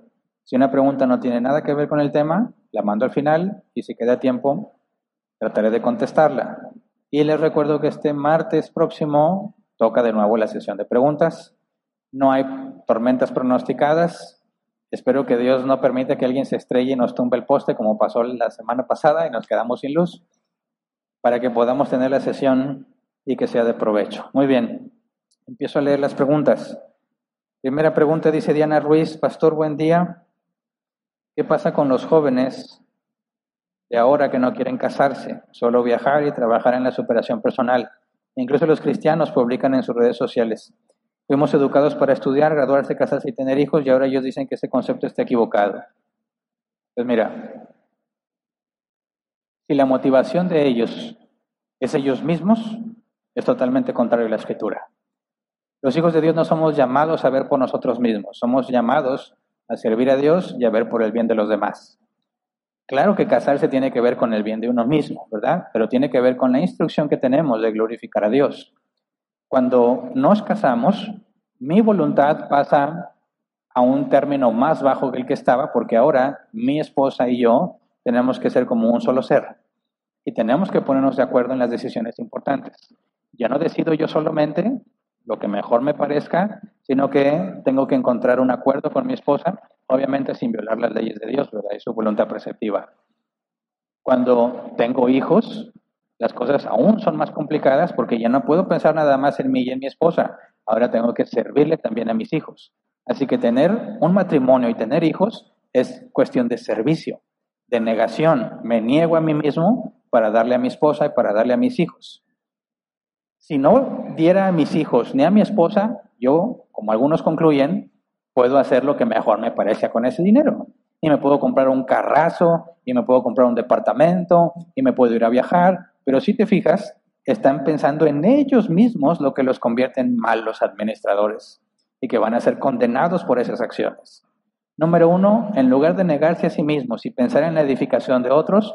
A: Si una pregunta no tiene nada que ver con el tema, la mando al final y si queda tiempo, trataré de contestarla. Y les recuerdo que este martes próximo toca de nuevo la sesión de preguntas. No hay tormentas pronosticadas. Espero que Dios no permita que alguien se estrelle y nos tumbe el poste como pasó la semana pasada y nos quedamos sin luz, para que podamos tener la sesión y que sea de provecho. Muy bien, empiezo a leer las preguntas. Primera pregunta dice Diana Ruiz, Pastor, buen día. ¿Qué pasa con los jóvenes de ahora que no quieren casarse, solo viajar y trabajar en la superación personal? Incluso los cristianos publican en sus redes sociales. Fuimos educados para estudiar, graduarse, casarse y tener hijos y ahora ellos dicen que ese concepto está equivocado. Pues mira, si la motivación de ellos es ellos mismos, es totalmente contrario a la escritura. Los hijos de Dios no somos llamados a ver por nosotros mismos, somos llamados a servir a Dios y a ver por el bien de los demás. Claro que casarse tiene que ver con el bien de uno mismo, ¿verdad? Pero tiene que ver con la instrucción que tenemos de glorificar a Dios. Cuando nos casamos, mi voluntad pasa a un término más bajo que el que estaba, porque ahora mi esposa y yo tenemos que ser como un solo ser y tenemos que ponernos de acuerdo en las decisiones importantes. Ya no decido yo solamente lo que mejor me parezca, sino que tengo que encontrar un acuerdo con mi esposa, obviamente sin violar las leyes de Dios, ¿verdad? Y su voluntad preceptiva. Cuando tengo hijos, las cosas aún son más complicadas porque ya no puedo pensar nada más en mí y en mi esposa. Ahora tengo que servirle también a mis hijos. Así que tener un matrimonio y tener hijos es cuestión de servicio, de negación. Me niego a mí mismo para darle a mi esposa y para darle a mis hijos. Si no diera a mis hijos ni a mi esposa, yo, como algunos concluyen, puedo hacer lo que mejor me parezca con ese dinero. Y me puedo comprar un carrazo, y me puedo comprar un departamento, y me puedo ir a viajar. Pero si te fijas, están pensando en ellos mismos lo que los convierte en malos administradores y que van a ser condenados por esas acciones. Número uno, en lugar de negarse a sí mismos y pensar en la edificación de otros,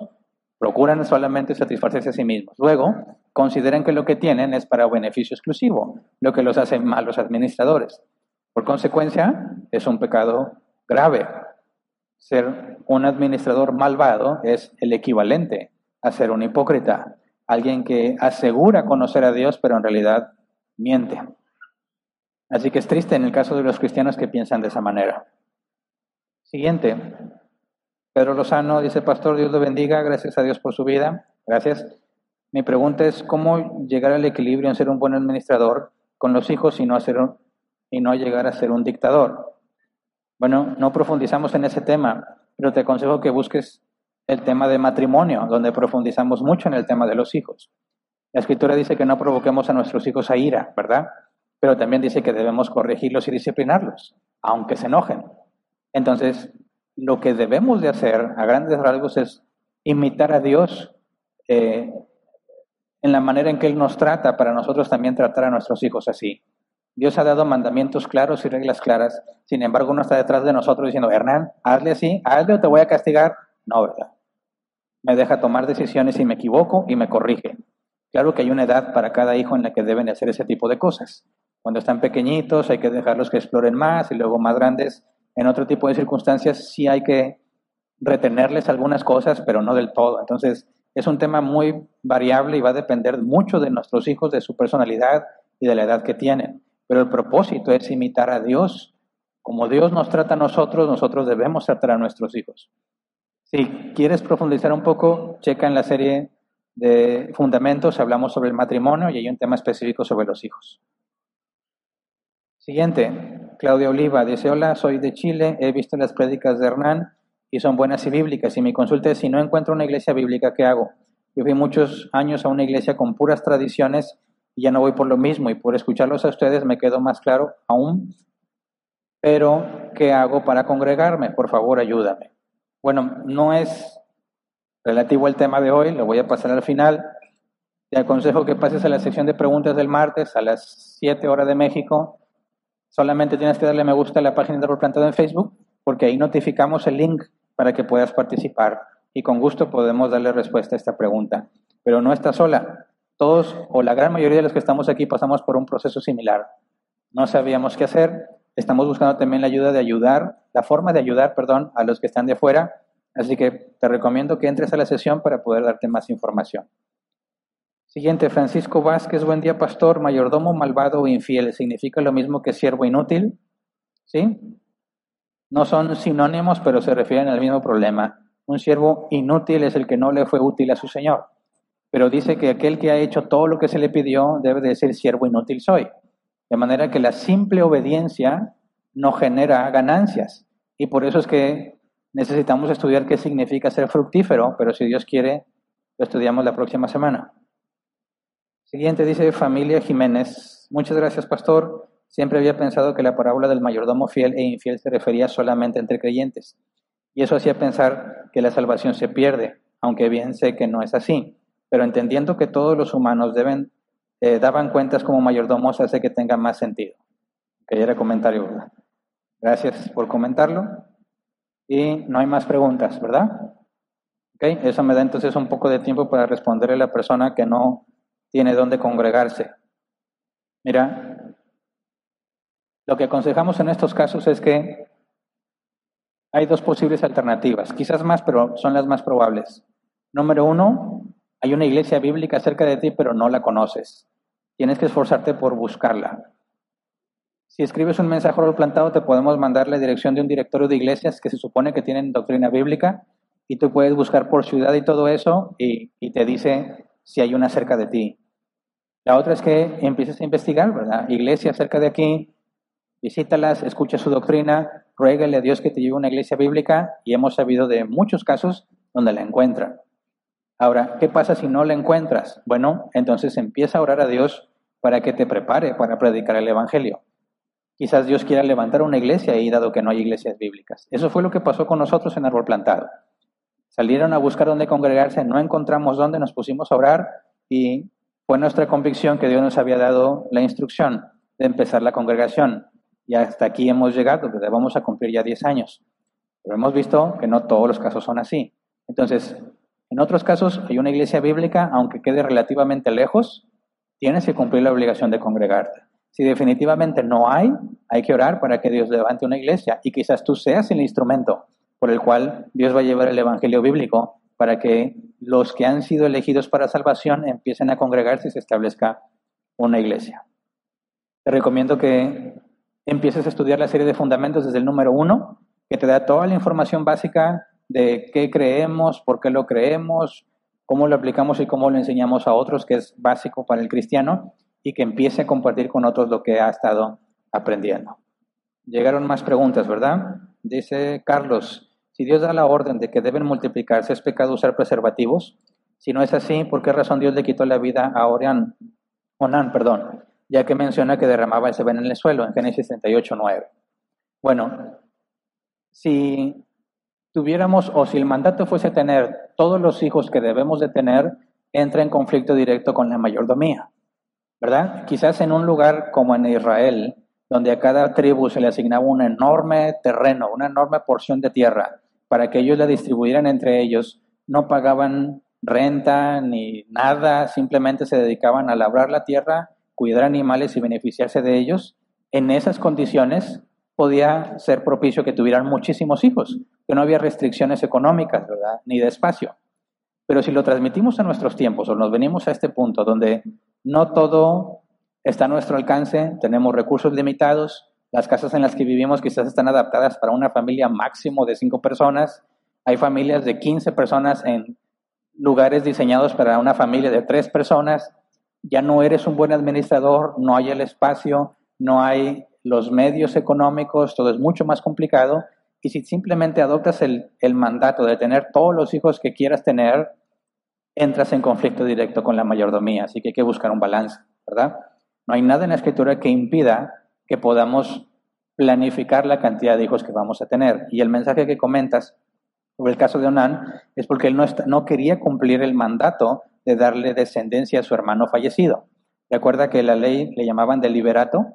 A: Procuran solamente satisfacerse a sí mismos. Luego, consideran que lo que tienen es para beneficio exclusivo, lo que los hace malos administradores. Por consecuencia, es un pecado grave. Ser un administrador malvado es el equivalente a ser un hipócrita, alguien que asegura conocer a Dios, pero en realidad miente. Así que es triste en el caso de los cristianos que piensan de esa manera. Siguiente. Pedro Lozano dice, Pastor, Dios lo bendiga, gracias a Dios por su vida. Gracias. Mi pregunta es, ¿cómo llegar al equilibrio en ser un buen administrador con los hijos y no, hacer y no llegar a ser un dictador? Bueno, no profundizamos en ese tema, pero te aconsejo que busques el tema de matrimonio, donde profundizamos mucho en el tema de los hijos. La escritura dice que no provoquemos a nuestros hijos a ira, ¿verdad? Pero también dice que debemos corregirlos y disciplinarlos, aunque se enojen. Entonces, lo que debemos de hacer a grandes rasgos es imitar a Dios eh, en la manera en que Él nos trata, para nosotros también tratar a nuestros hijos así. Dios ha dado mandamientos claros y reglas claras, sin embargo uno está detrás de nosotros diciendo, Hernán, hazle así, hazle o te voy a castigar. No, ¿verdad? Me deja tomar decisiones y me equivoco y me corrige. Claro que hay una edad para cada hijo en la que deben hacer ese tipo de cosas. Cuando están pequeñitos hay que dejarlos que exploren más y luego más grandes en otro tipo de circunstancias sí hay que retenerles algunas cosas, pero no del todo. Entonces, es un tema muy variable y va a depender mucho de nuestros hijos, de su personalidad y de la edad que tienen. Pero el propósito es imitar a Dios. Como Dios nos trata a nosotros, nosotros debemos tratar a nuestros hijos. Si quieres profundizar un poco, checa en la serie de fundamentos, hablamos sobre el matrimonio y hay un tema específico sobre los hijos. Siguiente, Claudia Oliva dice, hola, soy de Chile, he visto las prédicas de Hernán y son buenas y bíblicas. Y mi consulta es, si no encuentro una iglesia bíblica, ¿qué hago? Yo fui muchos años a una iglesia con puras tradiciones y ya no voy por lo mismo y por escucharlos a ustedes me quedo más claro aún. Pero, ¿qué hago para congregarme? Por favor, ayúdame. Bueno, no es relativo al tema de hoy, lo voy a pasar al final. Te aconsejo que pases a la sección de preguntas del martes a las 7 horas de México Solamente tienes que darle me gusta a la página de Árbol Plantado en Facebook, porque ahí notificamos el link para que puedas participar y con gusto podemos darle respuesta a esta pregunta. Pero no estás sola. Todos o la gran mayoría de los que estamos aquí pasamos por un proceso similar. No sabíamos qué hacer. Estamos buscando también la ayuda de ayudar, la forma de ayudar, perdón, a los que están de afuera. Así que te recomiendo que entres a la sesión para poder darte más información. Siguiente, Francisco Vázquez, buen día, pastor. Mayordomo malvado o infiel, ¿significa lo mismo que siervo inútil? ¿Sí? No son sinónimos, pero se refieren al mismo problema. Un siervo inútil es el que no le fue útil a su Señor. Pero dice que aquel que ha hecho todo lo que se le pidió debe decir siervo inútil soy. De manera que la simple obediencia no genera ganancias. Y por eso es que necesitamos estudiar qué significa ser fructífero, pero si Dios quiere, lo estudiamos la próxima semana. Siguiente dice familia Jiménez. Muchas gracias, pastor. Siempre había pensado que la parábola del mayordomo fiel e infiel se refería solamente entre creyentes. Y eso hacía pensar que la salvación se pierde, aunque bien sé que no es así. Pero entendiendo que todos los humanos deben, eh, daban cuentas como mayordomos, hace que tenga más sentido. Que era comentario. Gracias por comentarlo. Y no hay más preguntas, ¿verdad? Okay, eso me da entonces un poco de tiempo para responderle a la persona que no tiene donde congregarse. Mira, lo que aconsejamos en estos casos es que hay dos posibles alternativas, quizás más, pero son las más probables. Número uno, hay una iglesia bíblica cerca de ti, pero no la conoces. Tienes que esforzarte por buscarla. Si escribes un mensaje al plantado, te podemos mandar la dirección de un directorio de iglesias que se supone que tienen doctrina bíblica y tú puedes buscar por ciudad y todo eso y, y te dice si hay una cerca de ti. La otra es que empieces a investigar, ¿verdad? Iglesia cerca de aquí, visítalas, escucha su doctrina, ruégale a Dios que te lleve a una iglesia bíblica y hemos sabido de muchos casos donde la encuentran. Ahora, ¿qué pasa si no la encuentras? Bueno, entonces empieza a orar a Dios para que te prepare para predicar el Evangelio. Quizás Dios quiera levantar una iglesia ahí, dado que no hay iglesias bíblicas. Eso fue lo que pasó con nosotros en Árbol Plantado. Salieron a buscar dónde congregarse, no encontramos dónde, nos pusimos a orar y fue nuestra convicción que Dios nos había dado la instrucción de empezar la congregación. Y hasta aquí hemos llegado, vamos a cumplir ya 10 años. Pero hemos visto que no todos los casos son así. Entonces, en otros casos hay una iglesia bíblica, aunque quede relativamente lejos, tienes que cumplir la obligación de congregarte. Si definitivamente no hay, hay que orar para que Dios levante una iglesia y quizás tú seas el instrumento por el cual Dios va a llevar el Evangelio bíblico para que los que han sido elegidos para salvación empiecen a congregarse y se establezca una iglesia. Te recomiendo que empieces a estudiar la serie de fundamentos desde el número uno, que te da toda la información básica de qué creemos, por qué lo creemos, cómo lo aplicamos y cómo lo enseñamos a otros, que es básico para el cristiano, y que empiece a compartir con otros lo que ha estado aprendiendo. Llegaron más preguntas, ¿verdad? Dice Carlos, si Dios da la orden de que deben multiplicarse, ¿es pecado usar preservativos? Si no es así, ¿por qué razón Dios le quitó la vida a Orián? Onán, perdón, ya que menciona que derramaba el semen en el suelo en Génesis 38, 9. Bueno, si tuviéramos o si el mandato fuese tener todos los hijos que debemos de tener, entra en conflicto directo con la mayordomía, ¿verdad? Quizás en un lugar como en Israel, donde a cada tribu se le asignaba un enorme terreno, una enorme porción de tierra, para que ellos la distribuyeran entre ellos, no pagaban renta ni nada, simplemente se dedicaban a labrar la tierra, cuidar animales y beneficiarse de ellos. En esas condiciones, podía ser propicio que tuvieran muchísimos hijos, que no había restricciones económicas, ¿verdad? Ni de espacio. Pero si lo transmitimos a nuestros tiempos o nos venimos a este punto donde no todo está a nuestro alcance, tenemos recursos limitados, las casas en las que vivimos quizás están adaptadas para una familia máximo de cinco personas, hay familias de 15 personas en lugares diseñados para una familia de tres personas, ya no eres un buen administrador, no hay el espacio, no hay los medios económicos, todo es mucho más complicado. Y si simplemente adoptas el, el mandato de tener todos los hijos que quieras tener, entras en conflicto directo con la mayordomía. Así que hay que buscar un balance, ¿verdad? No hay nada en la escritura que impida que podamos planificar la cantidad de hijos que vamos a tener. Y el mensaje que comentas sobre el caso de Onán es porque él no, no quería cumplir el mandato de darle descendencia a su hermano fallecido. Recuerda que la ley le llamaban deliberato,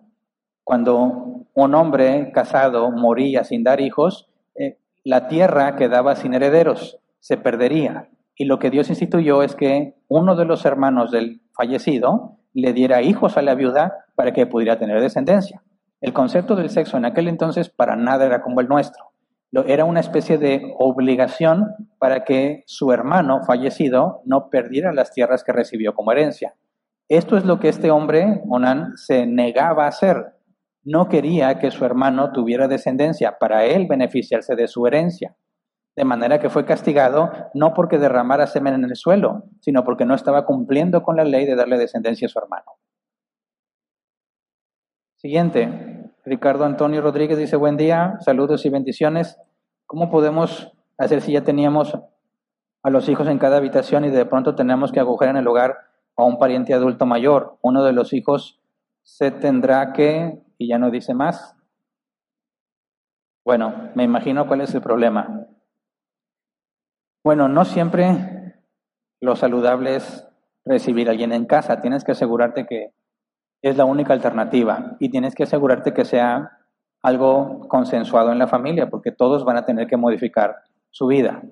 A: cuando un hombre casado moría sin dar hijos, eh, la tierra quedaba sin herederos, se perdería. Y lo que Dios instituyó es que uno de los hermanos del fallecido le diera hijos a la viuda para que pudiera tener descendencia. El concepto del sexo en aquel entonces para nada era como el nuestro. Era una especie de obligación para que su hermano fallecido no perdiera las tierras que recibió como herencia. Esto es lo que este hombre, Onan, se negaba a hacer no quería que su hermano tuviera descendencia para él beneficiarse de su herencia. De manera que fue castigado no porque derramara semen en el suelo, sino porque no estaba cumpliendo con la ley de darle descendencia a su hermano. Siguiente, Ricardo Antonio Rodríguez dice, buen día, saludos y bendiciones. ¿Cómo podemos hacer si ya teníamos a los hijos en cada habitación y de pronto tenemos que acoger en el hogar a un pariente adulto mayor? Uno de los hijos se tendrá que y ya no dice más. Bueno, me imagino cuál es el problema. Bueno, no siempre lo saludable es recibir a alguien en casa. Tienes que asegurarte que es la única alternativa y tienes que asegurarte que sea algo consensuado en la familia, porque todos van a tener que modificar su vida.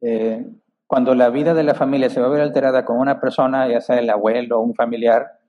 A: Eh, cuando la vida de la familia se va a ver alterada con una persona, ya sea el abuelo o un familiar,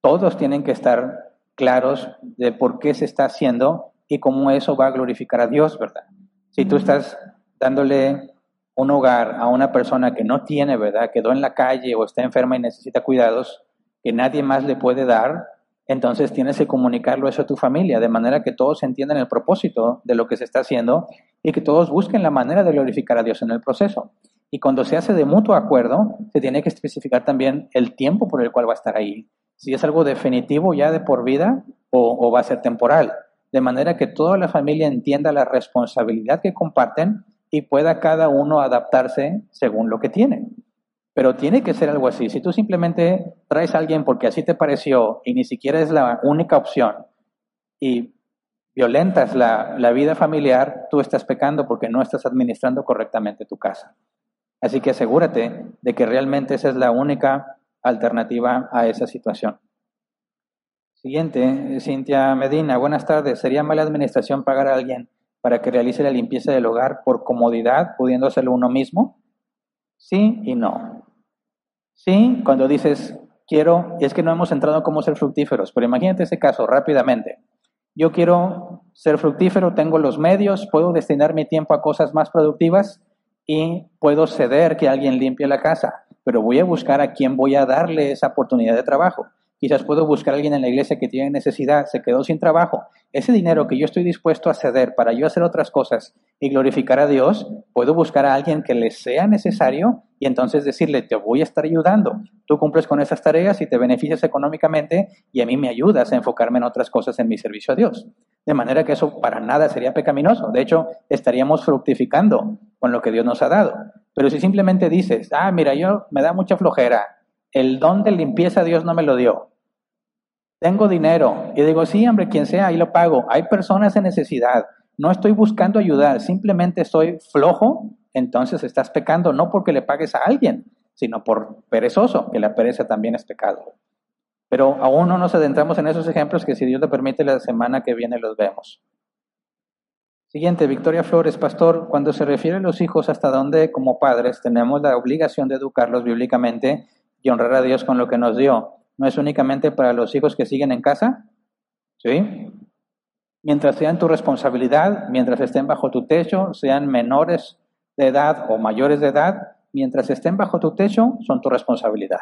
A: todos tienen que estar claros de por qué se está haciendo y cómo eso va a glorificar a Dios, ¿verdad? Si tú estás dándole un hogar a una persona que no tiene, ¿verdad? Quedó en la calle o está enferma y necesita cuidados que nadie más le puede dar, entonces tienes que comunicarlo eso a tu familia, de manera que todos entiendan el propósito de lo que se está haciendo y que todos busquen la manera de glorificar a Dios en el proceso. Y cuando se hace de mutuo acuerdo, se tiene que especificar también el tiempo por el cual va a estar ahí si es algo definitivo ya de por vida o, va a ser temporal. De manera que toda la familia entienda la responsabilidad que comparten y pueda cada uno adaptarse según lo que tiene. Pero tiene que ser algo así. Si tú simplemente traes a alguien porque así te pareció y ni siquiera es la única opción y violentas la, la, vida familiar, tú estás pecando porque no estás administrando correctamente tu casa. Así que asegúrate de que realmente esa es la única alternativa a esa situación. Siguiente, Cintia Medina, buenas tardes. ¿Sería mala administración pagar a alguien para que realice la limpieza del hogar por comodidad, pudiendo hacerlo uno mismo? Sí y no. Sí, cuando dices, quiero, es que no hemos entrado en cómo ser fructíferos, pero imagínate ese caso rápidamente. Yo quiero ser fructífero, tengo los medios, puedo destinar mi tiempo a cosas más productivas y puedo ceder que alguien limpie la casa, pero voy a buscar a quién voy a darle esa oportunidad de trabajo. Quizás puedo buscar a alguien en la iglesia que tiene necesidad, se quedó sin trabajo. Ese dinero que yo estoy dispuesto a ceder para yo hacer otras cosas y glorificar a Dios, puedo buscar a alguien que le sea necesario y entonces decirle, te voy a estar ayudando. Tú cumples con esas tareas y te beneficias económicamente y a mí me ayudas a enfocarme en otras cosas en mi servicio a Dios. De manera que eso para nada sería pecaminoso. De hecho, estaríamos fructificando con lo que Dios nos ha dado. Pero si simplemente dices, ah, mira, yo me da mucha flojera, el don de limpieza Dios no me lo dio. Tengo dinero y digo, sí, hombre, quien sea, ahí lo pago. Hay personas en necesidad. No estoy buscando ayudar, simplemente estoy flojo, entonces estás pecando no porque le pagues a alguien, sino por perezoso, que la pereza también es pecado. Pero aún no nos adentramos en esos ejemplos que si Dios le permite la semana que viene los vemos. Siguiente, Victoria Flores, pastor, cuando se refiere a los hijos, hasta dónde como padres tenemos la obligación de educarlos bíblicamente y honrar a Dios con lo que nos dio. ¿No es únicamente para los hijos que siguen en casa? ¿Sí? Mientras sean tu responsabilidad, mientras estén bajo tu techo, sean menores de edad o mayores de edad, mientras estén bajo tu techo, son tu responsabilidad.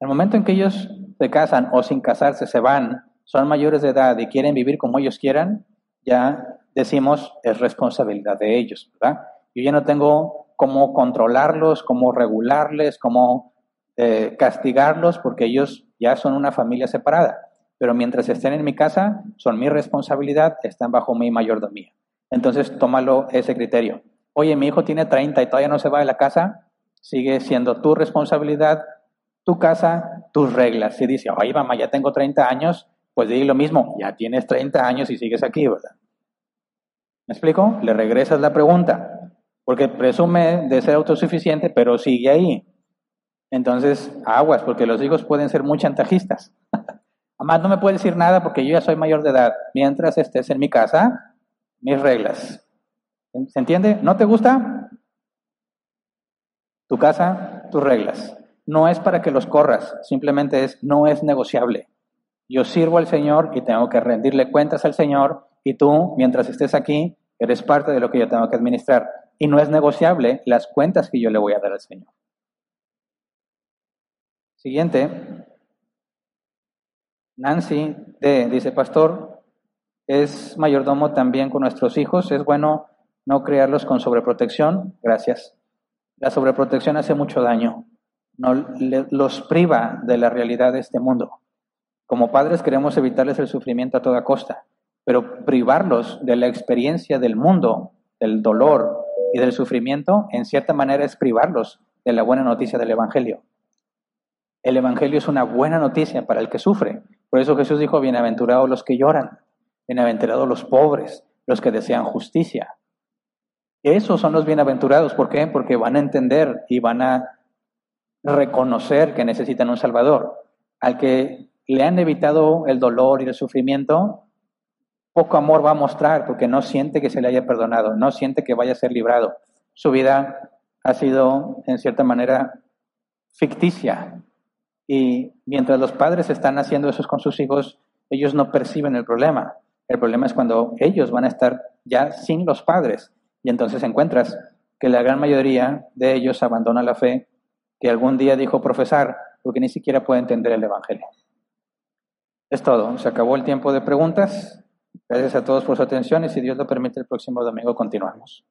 A: El momento en que ellos se casan o sin casarse se van, son mayores de edad y quieren vivir como ellos quieran, ya decimos es responsabilidad de ellos, ¿verdad? Yo ya no tengo cómo controlarlos, cómo regularles, cómo eh, castigarlos porque ellos ya son una familia separada. Pero mientras estén en mi casa, son mi responsabilidad, están bajo mi mayordomía. Entonces, tómalo ese criterio. Oye, mi hijo tiene 30 y todavía no se va de la casa, sigue siendo tu responsabilidad, tu casa, tus reglas. Si dice, oye, mamá, ya tengo 30 años, pues di lo mismo, ya tienes 30 años y sigues aquí, ¿verdad? ¿Me explico? Le regresas la pregunta, porque presume de ser autosuficiente, pero sigue ahí. Entonces, aguas, porque los hijos pueden ser muy chantajistas. Además, no me puede decir nada porque yo ya soy mayor de edad. Mientras estés en mi casa, mis reglas. ¿Se entiende? ¿No te gusta? Tu casa, tus reglas. No es para que los corras, simplemente es, no es negociable. Yo sirvo al Señor y tengo que rendirle cuentas al Señor y tú, mientras estés aquí, eres parte de lo que yo tengo que administrar. Y no es negociable las cuentas que yo le voy a dar al Señor. Siguiente. Nancy D. dice, pastor, es mayordomo también con nuestros hijos. Es bueno no criarlos con sobreprotección. Gracias. La sobreprotección hace mucho daño. No, los priva de la realidad de este mundo. Como padres queremos evitarles el sufrimiento a toda costa, pero privarlos de la experiencia del mundo, del dolor y del sufrimiento, en cierta manera es privarlos de la buena noticia del Evangelio. El Evangelio es una buena noticia para el que sufre. Por eso Jesús dijo, bienaventurados los que lloran, bienaventurados los pobres, los que desean justicia. Esos son los bienaventurados. ¿Por qué? Porque van a entender y van a reconocer que necesitan un Salvador. Al que le han evitado el dolor y el sufrimiento, poco amor va a mostrar porque no siente que se le haya perdonado, no siente que vaya a ser librado. Su vida ha sido, en cierta manera, ficticia, y mientras los padres están haciendo eso con sus hijos, ellos no perciben el problema. El problema es cuando ellos van a estar ya sin los padres. Y entonces encuentras que la gran mayoría de ellos abandona la fe que algún día dijo profesar porque ni siquiera puede entender el Evangelio. Es todo. Se acabó el tiempo de preguntas. Gracias a todos por su atención y si Dios lo permite, el próximo domingo continuamos.